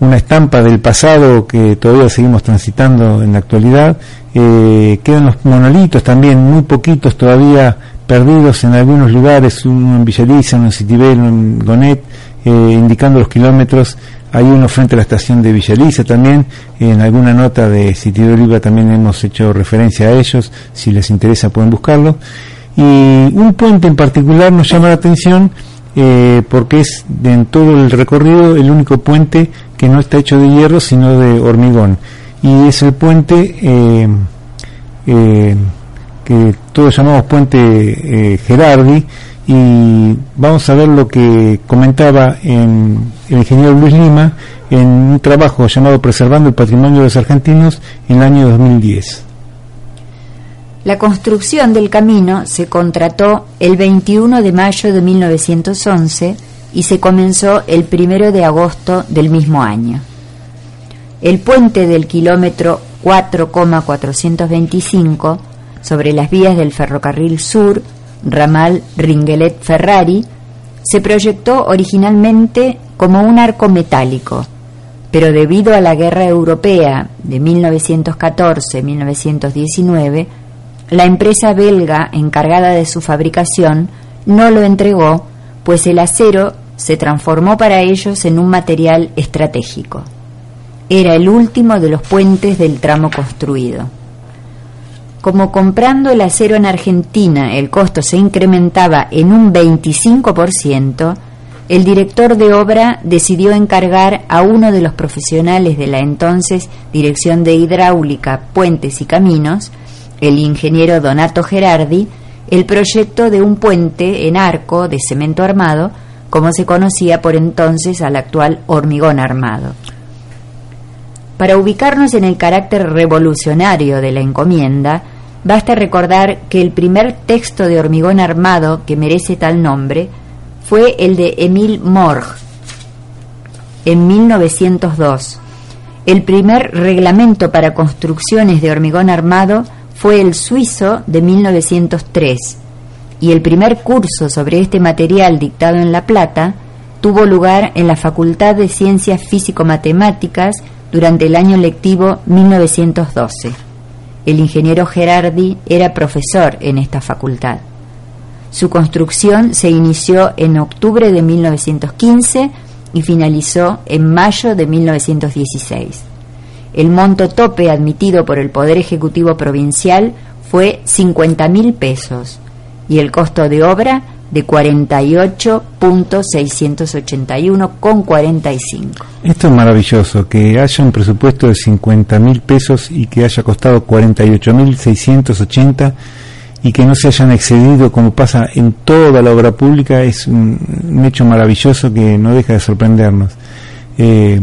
una estampa del pasado que todavía seguimos transitando en la actualidad, eh, quedan los monolitos también, muy poquitos todavía perdidos en algunos lugares, uno en Villaliza, uno en Citibel, uno en Gonet, eh, indicando los kilómetros hay uno frente a la estación de Villaliza también. En alguna nota de Sitio Oliva también hemos hecho referencia a ellos. Si les interesa pueden buscarlo. Y un puente en particular nos llama la atención eh, porque es en todo el recorrido el único puente que no está hecho de hierro sino de hormigón. Y es el puente eh, eh, que todos llamamos puente Gerardi y vamos a ver lo que comentaba en el ingeniero Luis Lima en un trabajo llamado Preservando el Patrimonio de los Argentinos en el año 2010. La construcción del camino se contrató el 21 de mayo de 1911 y se comenzó el 1 de agosto del mismo año. El puente del kilómetro 4,425 sobre las vías del ferrocarril sur ramal Ringelet-Ferrari, se proyectó originalmente como un arco metálico, pero debido a la guerra europea de 1914-1919, la empresa belga encargada de su fabricación no lo entregó, pues el acero se transformó para ellos en un material estratégico. Era el último de los puentes del tramo construido como comprando el acero en Argentina el costo se incrementaba en un 25%, el director de obra decidió encargar a uno de los profesionales de la entonces Dirección de Hidráulica, Puentes y Caminos, el ingeniero Donato Gerardi, el proyecto de un puente en arco de cemento armado, como se conocía por entonces al actual hormigón armado. Para ubicarnos en el carácter revolucionario de la encomienda, basta recordar que el primer texto de hormigón armado que merece tal nombre fue el de Emile Morg en 1902. El primer reglamento para construcciones de hormigón armado fue el suizo de 1903 y el primer curso sobre este material dictado en La Plata tuvo lugar en la Facultad de Ciencias Físico-Matemáticas durante el año lectivo 1912. El ingeniero Gerardi era profesor en esta facultad. Su construcción se inició en octubre de 1915 y finalizó en mayo de 1916. El monto tope admitido por el Poder Ejecutivo Provincial fue 50 mil pesos y el costo de obra de 48.681,45. Esto es maravilloso, que haya un presupuesto de 50 mil pesos y que haya costado 48.680 y que no se hayan excedido como pasa en toda la obra pública es un, hecho maravilloso que no deja de sorprendernos. Eh,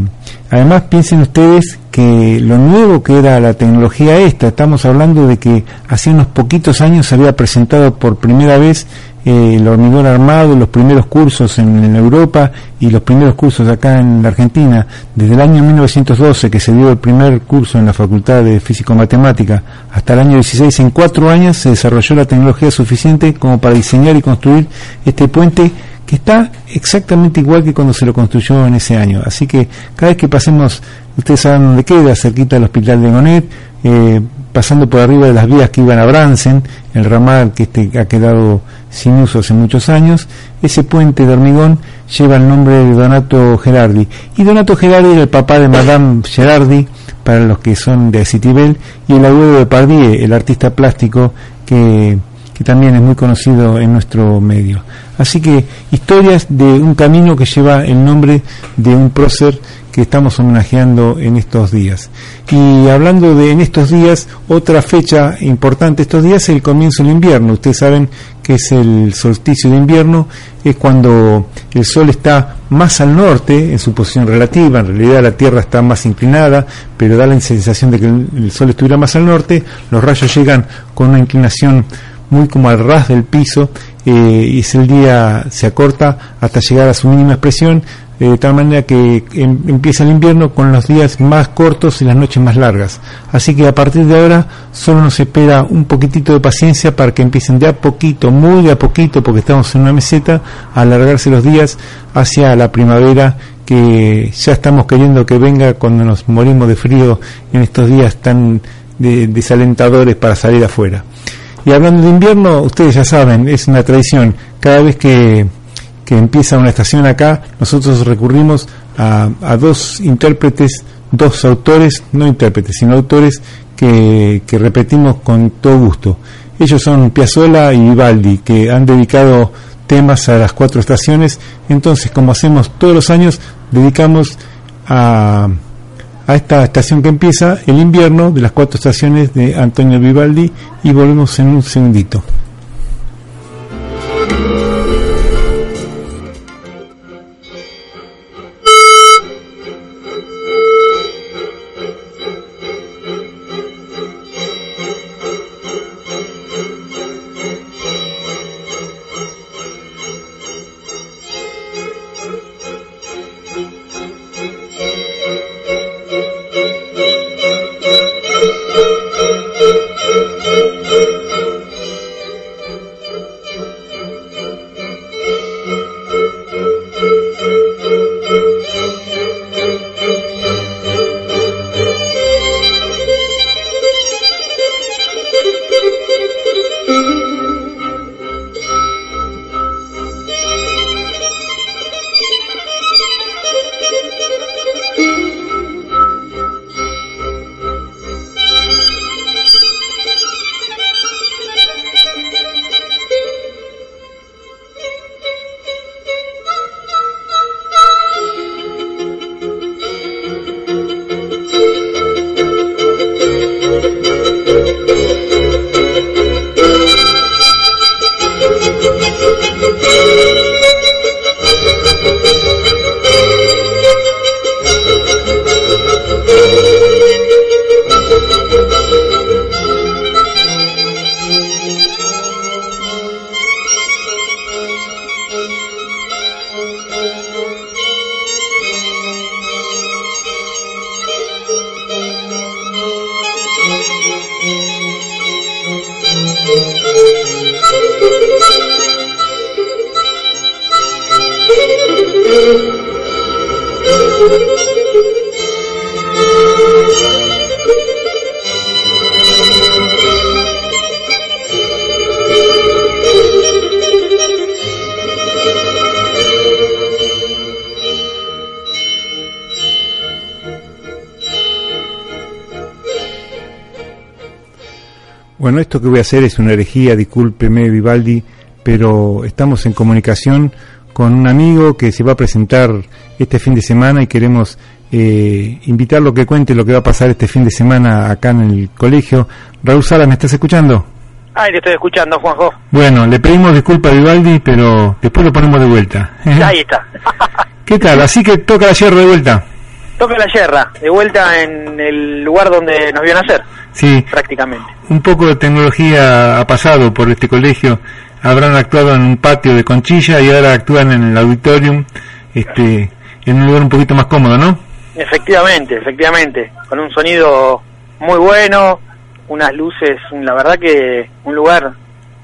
además, piensen ustedes que lo nuevo que era la tecnología esta, estamos hablando de que hace unos poquitos años se había presentado por primera vez eh, el hormigón armado, los primeros cursos en, Europa y los primeros cursos acá en la Argentina, desde el año 1912 que se dio el primer curso en la Facultad de Físico-Matemática hasta el año 16, en cuatro años se desarrolló la tecnología suficiente como para diseñar y construir este puente que está exactamente igual que cuando se lo construyó en ese año. Así que cada vez que pasemos, ustedes saben dónde queda, cerquita del Hospital de Gonet, eh, pasando por arriba de las vías que iban a Bransen, el ramal que este ha quedado sin uso hace muchos años, ese puente de hormigón lleva el nombre de Donato Gerardi. Y Donato Gerardi era el papá de Madame Gerardi, para los que son de Citibel, y el abuelo de Pardier, el artista plástico que que también es muy conocido en nuestro medio. Así que historias de un camino que lleva el nombre de un prócer que estamos homenajeando en estos días. Y hablando de en estos días, otra fecha importante estos días es el comienzo del invierno. Ustedes saben que es el solsticio de invierno, es cuando el sol está más al norte en su posición relativa, en realidad la Tierra está más inclinada, pero da la sensación de que el sol estuviera más al norte, los rayos llegan con una inclinación muy como al ras del piso eh, y el día se acorta hasta llegar a su mínima expresión de tal manera que em, empieza el invierno con los días más cortos y las noches más largas. Así que a partir de ahora solo nos espera un poquitito de paciencia para que empiecen de a poquito, muy de a poquito, porque estamos en una meseta, a alargarse los días hacia la primavera que ya estamos queriendo que venga cuando nos morimos de frío en estos días tan desalentadores para salir afuera. Y hablando de invierno, ustedes ya saben, es una tradición. Cada vez que, empieza una estación acá, nosotros recurrimos a, dos intérpretes, dos autores, no intérpretes, sino autores que, que repetimos con todo gusto. Ellos son Piazzolla y Vivaldi, que han dedicado temas a las cuatro estaciones. Entonces, como hacemos todos los años, dedicamos a a esta estación que empieza el invierno de las cuatro estaciones de Antonio Vivaldi y volvemos en un segundito. Esto que voy a hacer es una herejía, discúlpeme Vivaldi, pero estamos en comunicación con un amigo que se va a presentar este fin de semana y queremos eh, invitarlo a que cuente lo que va a pasar este fin de semana acá en el colegio. Raúl Sala, ¿me estás escuchando? Ay, te estoy escuchando, Juanjo. Bueno, le pedimos disculpas a Vivaldi, pero después lo ponemos de vuelta. Ahí está. ¿Qué tal? Así que toca la sierra de vuelta. Toca la yerra, de vuelta en el lugar donde nos vio nacer, Sí, prácticamente. un poco de tecnología ha pasado por este colegio. Habrán actuado en un patio de conchilla y ahora actúan en el auditorium, este, en un lugar un poquito más cómodo, ¿no? Efectivamente, efectivamente. Con un sonido muy bueno, unas luces, la verdad que un lugar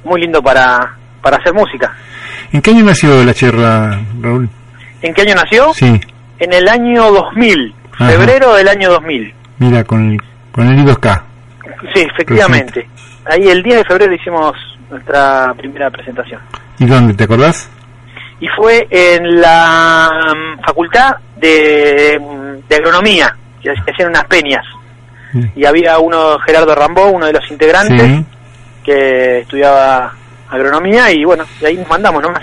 muy lindo para, para hacer música. ¿En qué año nació la sierra, Raúl? ¿En qué año nació? Sí, En el año 2000, Ajá. febrero del año 2000. mira, con el, con el I2K. Sí, efectivamente. Ahí el 10 de febrero hicimos nuestra primera presentación. ¿Y dónde, te acordás? Y fue en la mm, facultad de, mm, de agronomía, que que hacían unas peñas. Sí. Y había uno, Gerardo Rambó, uno de los integrantes, Sí. que estudiaba agronomía y bueno, de ahí nos mandamos nomás.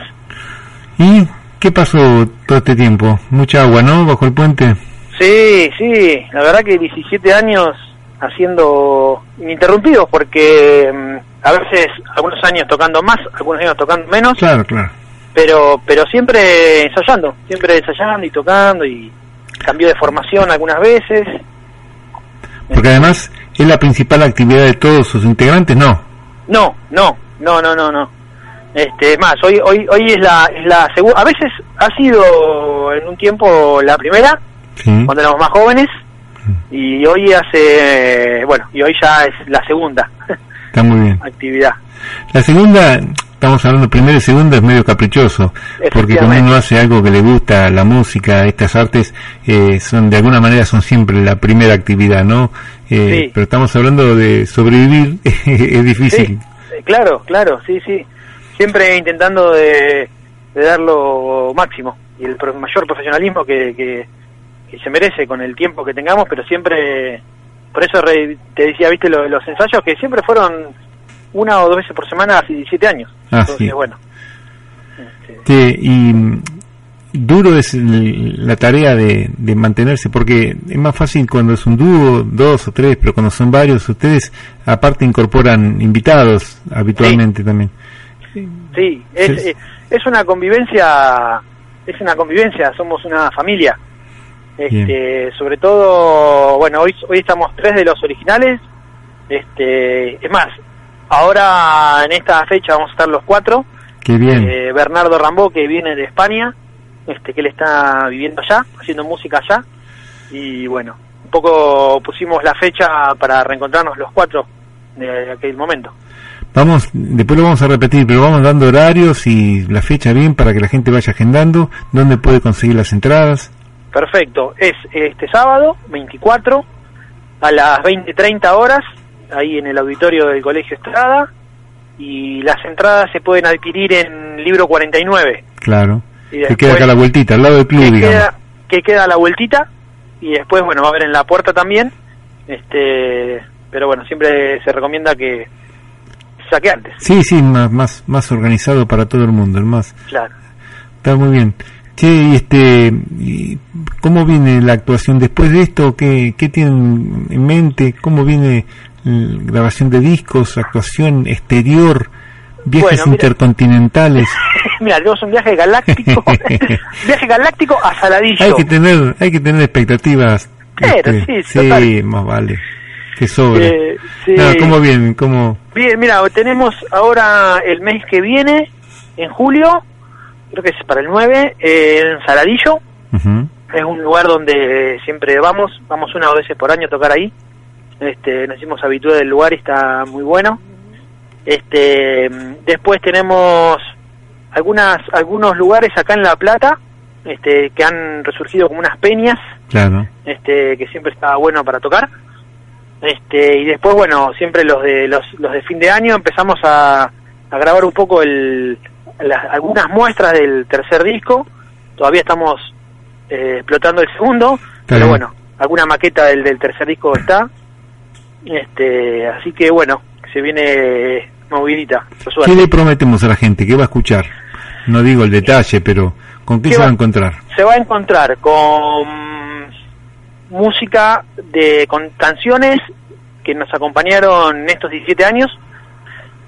¿Y qué pasó todo este tiempo? Mucha agua, ¿no? Bajo el puente. Sí, sí, la verdad que 17 años haciendo ininterrumpidos porque mm, a veces algunos años tocando más, algunos años tocando menos, Claro, claro. pero pero siempre ensayando, siempre ensayando y tocando y cambió de formación algunas veces. Porque además es la principal actividad de todos sus integrantes, ¿no? No, no, no, no, no, no. Este, más, hoy hoy hoy es la es la segunda, a veces ha sido en un tiempo la primera Sí. cuando éramos más jóvenes y hoy hace, bueno, y hoy ya es la segunda Está muy bien. actividad. La segunda, estamos hablando primero y segunda, es medio caprichoso. Porque cuando uno hace algo que le gusta, la música, estas artes, eh, son de alguna manera son siempre la primera actividad, ¿no? Eh, Sí. Pero estamos hablando de sobrevivir, es difícil. Sí, eh, claro, claro, sí, sí. Siempre intentando de, de dar lo máximo y el pro- mayor profesionalismo que, que, que se merece con el tiempo que tengamos, pero siempre, por eso re- te decía, viste, lo- los ensayos que siempre fueron una o dos veces por semana hace 17 años. Ah, Entonces, sí. bueno. este, y mm, duro es la tarea de, de mantenerse, porque es más fácil cuando es un dúo, dos o tres, pero cuando son varios, ustedes aparte incorporan invitados habitualmente también. Sí, es, Sí. eh, es una convivencia, es una convivencia, somos una familia. Este, sobre todo, bueno, hoy hoy estamos tres de los originales. Este, es más, ahora en esta fecha vamos a estar los cuatro. Qué bien. Eh, Bernardo Rambó que viene de España, este que él está viviendo allá, haciendo música allá. Y bueno, un poco pusimos la fecha para reencontrarnos los cuatro de aquel momento. Vamos, después lo vamos a repetir, pero vamos dando horarios y la fecha bien para que la gente vaya agendando, dónde puede conseguir las entradas. Perfecto, es este sábado 24 a las 20.30 horas, ahí en el auditorio del Colegio Estrada, y las entradas se pueden adquirir en Libro 49, Claro. Y que queda acá a la vueltita, al lado del club, que digamos. queda, que queda a la vueltita, y después, bueno, va a haber en la puerta también, este pero bueno, siempre se recomienda que saque antes, Sí, sí, más, más, más organizado para todo el mundo, el más. claro. Está muy bien. Che, y este, ¿cómo viene la actuación después de esto? ¿Qué, qué tienen en mente? ¿Cómo viene grabación de discos, actuación exterior, viajes Bueno, mira. intercontinentales? Mira, tenemos un viaje galáctico, viaje galáctico a Saladillo. hay que tener, hay que tener expectativas. Pero este, sí, más vale. Que sobre. Eh, sí. No, ¿Cómo vienen? ¿Cómo? Bien, mira, tenemos ahora el mes que viene, en julio, creo que es para el 9, eh, en Saladillo. Es un lugar donde siempre vamos, vamos una o dos veces por año a tocar ahí. Este, nos hicimos habitué del lugar y está muy bueno. Este, después tenemos algunas algunos lugares acá en La Plata, este, que han resurgido como unas peñas, Claro. este, que siempre está bueno para tocar. Este, y después, bueno, siempre los de los, los de fin de año empezamos a, a grabar un poco el, las- algunas muestras del tercer disco. Todavía estamos eh, explotando el segundo, pero bueno, alguna maqueta del, del tercer disco está. Este, así que bueno, se viene movidita, por suerte. ¿Qué le prometemos a la gente? ¿Qué va a escuchar? No digo el detalle, pero ¿con qué, ¿Qué se va a va- encontrar? se va a encontrar con música de con canciones que nos acompañaron en estos 17 años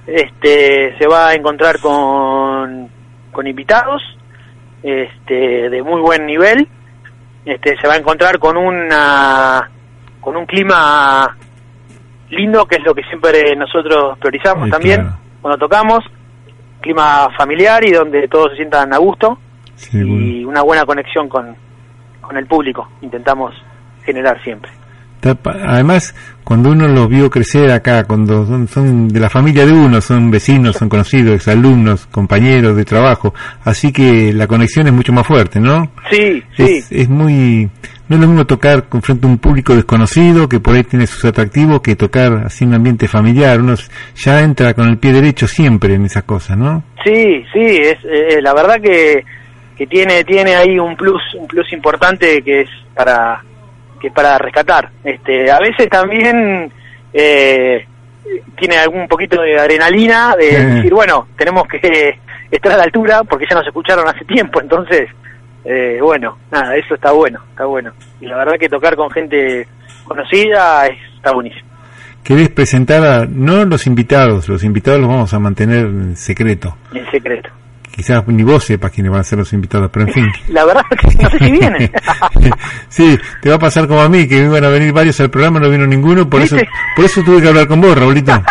este, se va a encontrar con, con invitados este, de muy buen nivel, este, se va a encontrar con una con un clima lindo, que es lo que siempre nosotros priorizamos también claro. cuando tocamos, clima familiar y donde todos se sientan a gusto y una buena conexión con, con el público, intentamos generar siempre. Además, cuando uno los vio crecer acá, cuando son, son de la familia de uno, son vecinos, son conocidos, exalumnos, compañeros de trabajo, así que la conexión es mucho más fuerte, ¿no? Sí, sí, Es, es muy... No es lo mismo tocar con frente a un público desconocido, que por ahí tiene sus atractivos, que tocar así en un ambiente familiar. Uno ya entra con el pie derecho siempre en esas cosas, ¿no? Sí, sí, es eh, la verdad que, que tiene tiene ahí un plus un plus importante que es para que es para rescatar. Este, a veces también eh, tiene algún poquito de adrenalina de Sí. decir bueno tenemos que estar a la altura porque ya nos escucharon hace tiempo, entonces eh, bueno nada eso está bueno está bueno y la verdad que tocar con gente conocida es- está buenísimo. ¿Querés presentar a, no los invitados, los invitados los vamos a mantener en secreto. En secreto. Quizás ni vos sepas quiénes van a ser los invitados, pero en fin. La verdad que no sé si viene. sí, te va a pasar como a mí, que iban a venir varios al programa, no vino ninguno, por eso, por eso tuve que hablar con vos, Raulito.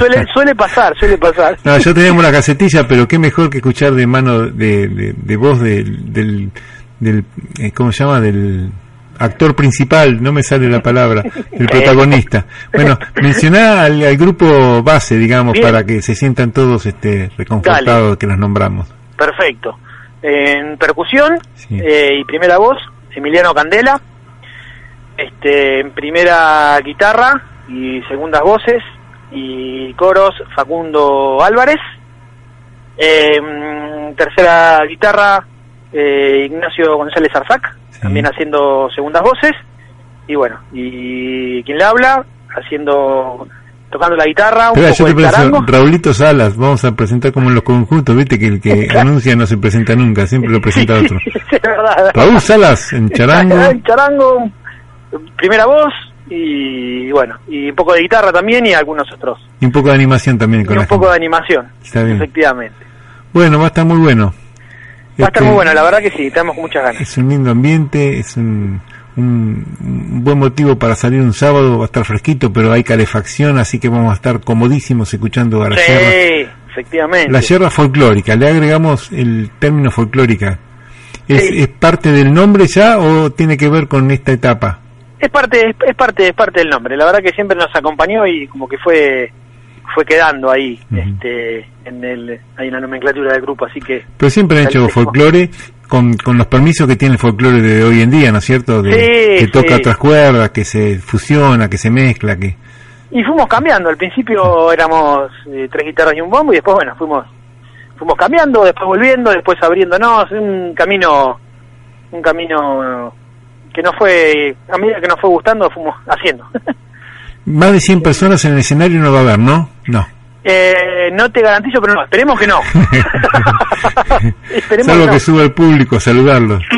suele, suele pasar, suele pasar. No, yo teníamos la casetilla, pero qué mejor que escuchar de mano de, de, de voz del, del, del eh, ¿cómo se llama? Del actor principal, no me sale la palabra, el protagonista. Bueno, mencioná al, al grupo base, digamos, Bien. para que se sientan todos este reconfortados que los nombramos. Perfecto. En percusión Sí. eh, y primera voz, Emiliano Candela. Este, en primera guitarra y segundas voces y coros, Facundo Álvarez. En tercera guitarra, eh, Ignacio González Arzac. También haciendo segundas voces. Y bueno, y quien le habla, haciendo, tocando la guitarra, un Espera, yo poco te charango. Raulito Salas, vamos a presentar como en los conjuntos, viste que el que anuncia no se presenta nunca, siempre lo presenta otro. sí, es verdad. Raúl Salas, en charango. En charango, primera voz y bueno, y un poco de guitarra también y algunos otros. Y un poco de animación también Y con un la poco de animación, Está bien. efectivamente. Bueno, va a estar muy bueno. Va a estar Este, muy bueno, la verdad que sí, estamos con muchas ganas. Es un lindo ambiente, es un, un, un buen motivo para salir un sábado, va a estar fresquito, pero hay calefacción, así que vamos a estar comodísimos escuchando a la. Sí, efectivamente. La yerra folclórica, le agregamos el término folclórica. ¿Es, Sí. ¿Es parte del nombre ya o tiene que ver con esta etapa? Es parte, es, es parte, es parte del nombre. La verdad que siempre nos acompañó y como que fue, fue quedando ahí, Ujú. este, en el, ahí en la nomenclatura del grupo, así que Pero siempre han hecho folclore con, con los permisos que tiene el folclore de hoy en día, ¿no es cierto? Sí, que toca sí. otras cuerdas, que se fusiona, que se mezcla, que... Y fuimos cambiando, al principio éramos eh, tres guitarras y un bombo y después, bueno, fuimos fuimos cambiando, después volviendo, después abriéndonos, un camino un camino que nos fue, a medida que nos fue gustando, fuimos haciendo. Más de 100 personas en el escenario no va a haber, ¿no? No. eh, no te garantizo, pero no, esperemos que no. esperemos Salvo que no. que suba el público a saludarlos.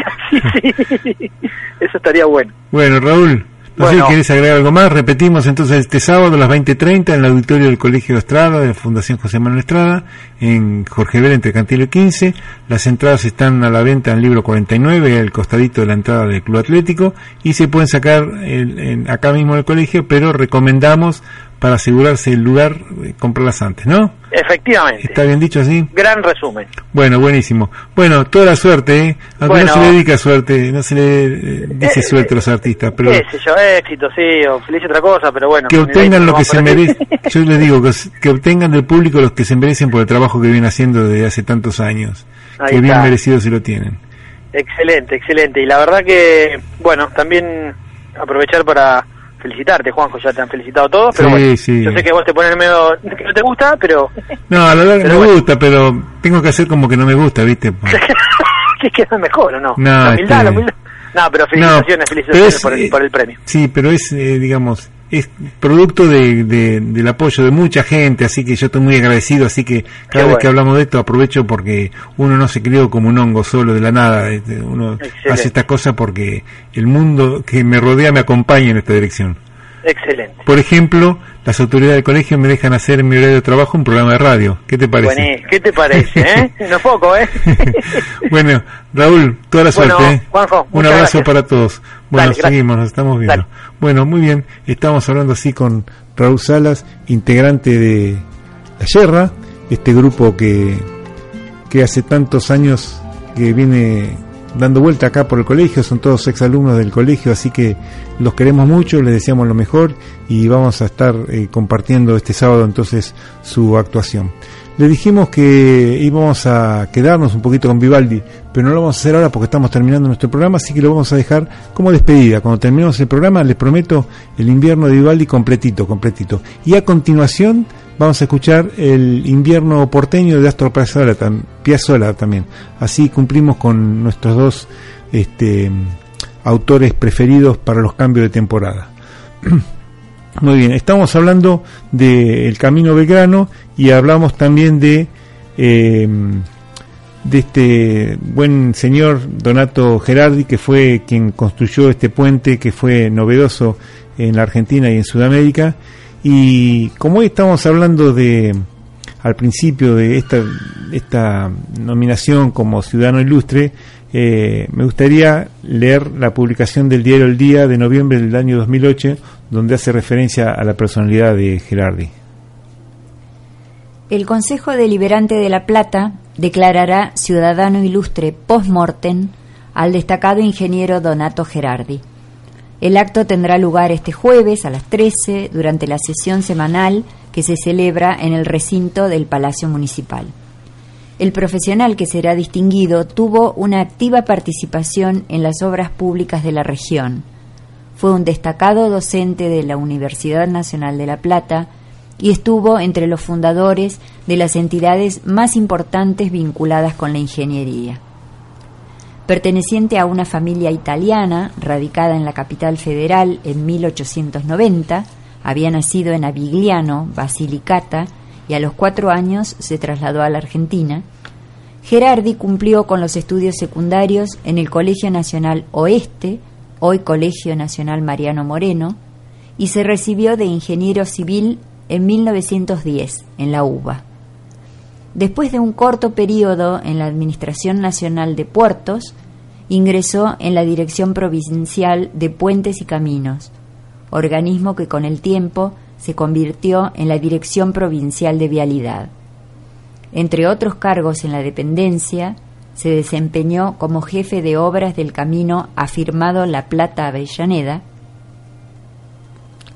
Sí, sí. Eso estaría bueno. Bueno, Raúl, no sé Bueno. si querés agregar algo más. Repetimos entonces este sábado a las 20.30 en el auditorio del Colegio Estrada, de la Fundación José Manuel Estrada, en Jorge Vélez, entre Cantillo y 15. Las entradas están a la venta en el libro 49, al costadito de la entrada del Club Atlético, y se pueden sacar el- en- acá mismo en el colegio, pero recomendamos para asegurarse el lugar, eh, comprarlas antes, ¿no? Efectivamente. ¿Está bien dicho así? Gran resumen. Bueno, buenísimo. Bueno, toda la suerte, ¿eh? Aunque Bueno. no se le dedica suerte, no se le eh, dice Eh, suerte a los artistas, pero Qué sé yo, éxito, sí, o feliz otra cosa, pero bueno. que obtengan lo que se merecen. Yo les digo que, obtengan del público los que se merecen por el trabajo que vienen haciendo desde hace tantos años. Ahí que bien merecido se lo tienen. Excelente, excelente. Y la verdad que, bueno, también aprovechar para felicitarte, Juanjo, ya te han felicitado todos, pero Sí, bueno, sí. yo sé que vos te pones medio que no te gusta, pero No, la verdad que Pero me bueno. gusta, pero tengo que hacer como que no me gusta, ¿viste? que queda mejor, ¿o no? No, la humildad, este- la humildad. No, pero felicitaciones, No, felicitaciones pero es, por, el, eh, por el premio. Sí, pero es, eh, digamos, es producto de, de- del apoyo de mucha gente, así que yo estoy muy agradecido, así que cada Qué vez bueno. que hablamos de esto aprovecho porque uno no se crió como un hongo solo de la nada, este, uno Excelente. hace estas cosas porque el mundo que me rodea me acompaña en esta dirección. Excelente. Por ejemplo, las autoridades del colegio me dejan hacer en mi horario de trabajo un programa de radio. ¿Qué te parece? ¿qué te parece? Eh? no poco, ¿eh? bueno, Raúl, toda la suerte. ¿eh? un abrazo para todos. Bueno, seguimos, nos estamos viendo. Bueno, muy bien, estamos hablando así con Raúl Salas, integrante de La Yerra, este grupo que, que hace tantos años que viene dando vuelta acá por el colegio, son todos exalumnos del colegio, así que los queremos mucho, les deseamos lo mejor y vamos a estar eh, compartiendo este sábado entonces su actuación. Le dijimos que íbamos a quedarnos un poquito con Vivaldi, pero no lo vamos a hacer ahora porque estamos terminando nuestro programa, así que lo vamos a dejar como despedida. Cuando terminemos el programa, les prometo el invierno de Vivaldi completito, completito. Y a continuación vamos a escuchar el invierno porteño de Astor Piazzolla, también. Así cumplimos con nuestros dos este, autores preferidos para los cambios de temporada. Muy bien, estamos hablando del Camino Belgrano y hablamos también de, em, de este buen señor Donato Gerardi, que fue quien construyó este puente que fue novedoso en la Argentina y en Sudamérica y como hoy estamos hablando de al principio de esta, esta nominación como ciudadano ilustre, eh, me gustaría leer la publicación del diario El Día de noviembre del año 2008, donde hace referencia a la personalidad de Gerardi. El Consejo Deliberante de La Plata declarará ciudadano ilustre post-mortem al destacado ingeniero Donato Gerardi. El acto tendrá lugar este jueves a las 13 durante la sesión semanal que se celebra en el recinto del Palacio Municipal. El profesional que será distinguido tuvo una activa participación en las obras públicas de la región. Fue un destacado docente de la Universidad Nacional de La Plata y estuvo entre los fundadores de las entidades más importantes vinculadas con la ingeniería. Perteneciente a una familia italiana radicada en la capital federal en 1890, había nacido en Avigliano, Basilicata, y a los cuatro años se trasladó a la Argentina, Gerardi cumplió con los estudios secundarios en el Colegio Nacional Oeste, hoy Colegio Nacional Mariano Moreno, y se recibió de ingeniero civil en 1910 en la UBA. Después de un corto periodo en la Administración Nacional de Puertos, ingresó en la Dirección Provincial de Puentes y Caminos, organismo que con el tiempo se convirtió en la Dirección Provincial de Vialidad. Entre otros cargos en la dependencia, se desempeñó como jefe de obras del camino afirmado La Plata-Avellaneda.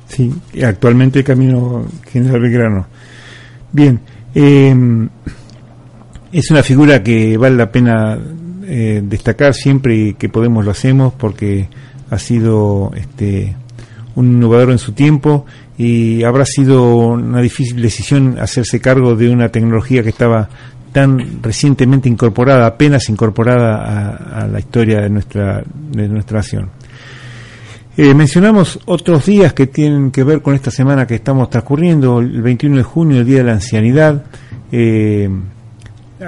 Sí, actualmente el camino General Belgrano. Bien, Em, es una figura que vale la pena eh, destacar siempre que podemos lo hacemos porque ha sido este, un innovador en su tiempo y habrá sido una difícil decisión hacerse cargo de una tecnología que estaba tan recientemente incorporada, apenas incorporada a, la historia de nuestra, de nuestra nación. Eh, mencionamos otros días que tienen que ver con esta semana que estamos transcurriendo, el 21 de junio, el Día de la Ancianidad. Eh,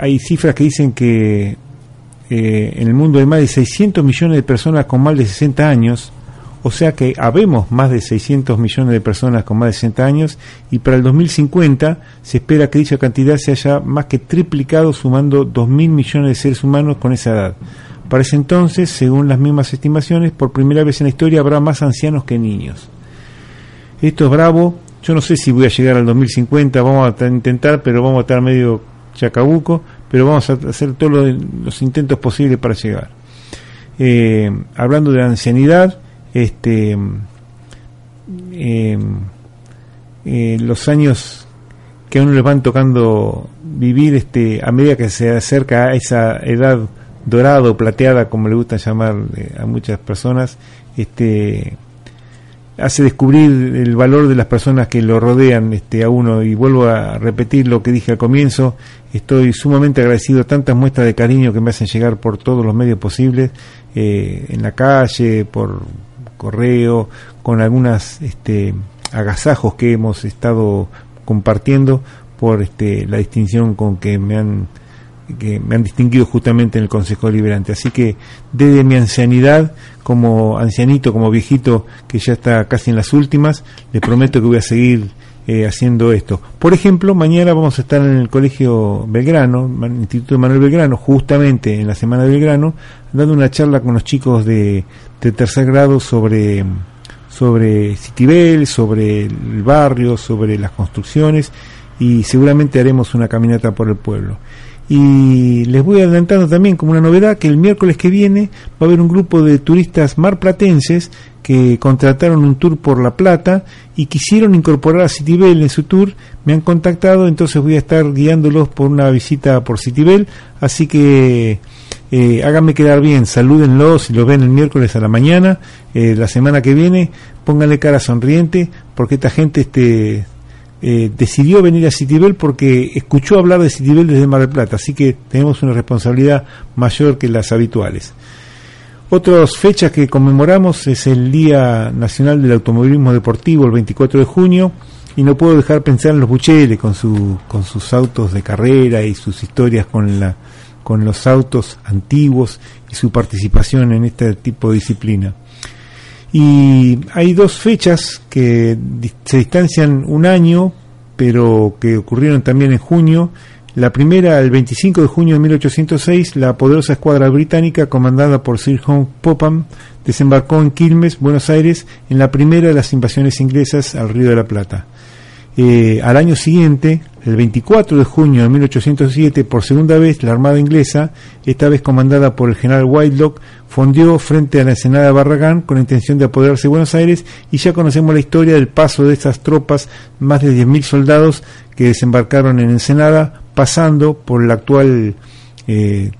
hay cifras que dicen que eh, en el mundo hay más de 600 millones de personas con más de 60 años, o sea que habemos más de 600 millones de personas con más de 60 años y para el 2050 se espera que dicha cantidad se haya más que triplicado sumando 2.000 millones de seres humanos con esa edad. Para ese entonces, según las mismas estimaciones, por primera vez en la historia habrá más ancianos que niños. Esto es bravo. Yo no sé si voy a llegar al 2050, vamos a intentar, pero vamos a estar medio chacabuco, pero vamos a hacer todos los, intentos posibles para llegar. Eh, hablando de la ancianidad, este, eh, eh, los años que a uno le van tocando vivir este, a medida que se acerca a esa edad dorado, plateada, como le gusta llamar eh, a muchas personas, este, hace descubrir el valor de las personas que lo rodean este, a uno. Y vuelvo a repetir lo que dije al comienzo, estoy sumamente agradecido a tantas muestras de cariño que me hacen llegar por todos los medios posibles, eh, en la calle, por correo, con algunas este, agasajos que hemos estado compartiendo por este, la distinción con que me han que me han distinguido justamente en el Consejo Deliberante. Así que desde mi ancianidad, como ancianito, como viejito, que ya está casi en las últimas, le prometo que voy a seguir eh, haciendo esto. Por ejemplo, mañana vamos a estar en el Colegio Belgrano, Instituto Manuel Belgrano, justamente en la Semana de Belgrano, dando una charla con los chicos de, de tercer grado sobre sobre Citibel, sobre el barrio, sobre las construcciones y seguramente haremos una caminata por el pueblo. Y les voy adelantando también como una novedad que el miércoles que viene va a haber un grupo de turistas marplatenses que contrataron un tour por La Plata y quisieron incorporar a Citibel en su tour. Me han contactado, entonces voy a estar guiándolos por una visita por Citibel. Así que eh, háganme quedar bien, salúdenlos si los ven el miércoles a la mañana. Eh, la semana que viene, pónganle cara sonriente porque esta gente este, eh, decidió venir a Citibel porque escuchó hablar de Citibel desde Mar del Plata, así que tenemos una responsabilidad mayor que las habituales. Otras fechas que conmemoramos es el Día Nacional del Automovilismo Deportivo, el 24 de junio, y no puedo dejar pensar en los Bucheles con, su, con sus autos de carrera y sus historias con, la, con los autos antiguos y su participación en este tipo de disciplina. Y hay dos fechas que se distancian un año, pero que ocurrieron también en junio. La primera, el 25 de junio de 1806, la poderosa escuadra británica comandada por Sir John Popham desembarcó en Quilmes, Buenos Aires, en la primera de las invasiones inglesas al Río de la Plata. Eh, al año siguiente, el 24 de junio de 1807, por segunda vez, la Armada inglesa, esta vez comandada por el general Whitelock, fondió frente a la Ensenada de Barragán con la intención de apoderarse de Buenos Aires y ya conocemos la historia del paso de estas tropas, más de 10.000 soldados que desembarcaron en Ensenada, pasando por el actual eh,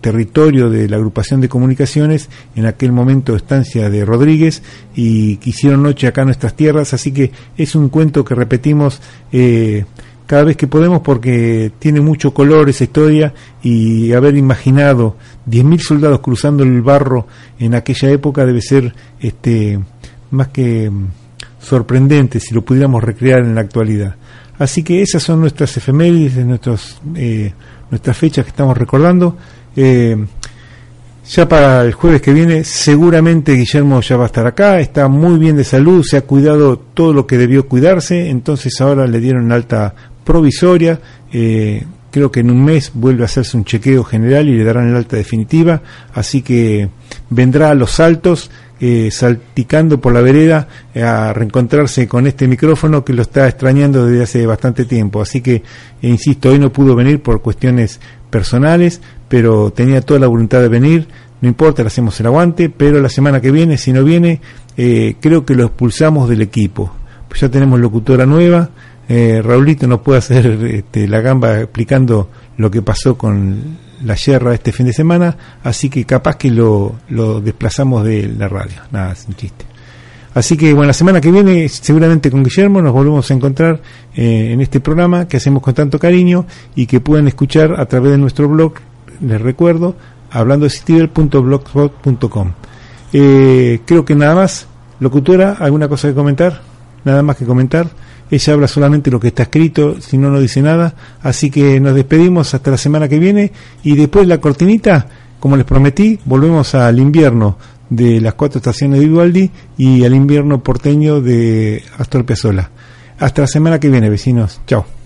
territorio de la agrupación de comunicaciones, en aquel momento estancia de Rodríguez, y que hicieron noche acá en nuestras tierras, así que es un cuento que repetimos eh, cada vez que podemos porque tiene mucho color esa historia y haber imaginado 10.000 soldados cruzando el barro en aquella época debe ser este más que mm, sorprendente si lo pudiéramos recrear en la actualidad. Así que esas son nuestras efemérides, nuestros, eh, nuestras fechas que estamos recordando. Eh, ya para el jueves que viene seguramente Guillermo ya va a estar acá, está muy bien de salud, se ha cuidado todo lo que debió cuidarse, entonces ahora le dieron alta provisoria, eh, creo que en un mes vuelve a hacerse un chequeo general y le darán el alta definitiva, así que vendrá a los saltos eh, salticando por la vereda eh, a reencontrarse con este micrófono que lo está extrañando desde hace bastante tiempo. Así que, eh, insisto, hoy no pudo venir por cuestiones personales, pero tenía toda la voluntad de venir. No importa, le hacemos el aguante, pero la semana que viene, si no viene, creo que lo expulsamos del equipo. Pues ya tenemos locutora nueva. Raulito nos puede hacer este, la gamba explicando lo que pasó con la yerra este fin de semana, así que capaz que lo, lo desplazamos de la radio, nada, sin chiste. Así que bueno, la semana que viene seguramente con Guillermo nos volvemos a encontrar eh, en este programa que hacemos con tanto cariño y que pueden escuchar a través de nuestro blog, les recuerdo, hablando de .blogspot.com. Eh, creo que nada más. Locutora, ¿alguna cosa que comentar? Nada más que comentar. Ella habla solamente lo que está escrito, si no, no dice nada. Así que nos despedimos hasta la semana que viene y después la cortinita, como les prometí, volvemos al invierno de las cuatro estaciones de Vivaldi y al invierno porteño de Astor Piazzolla. Hasta la semana que viene, vecinos. Chao.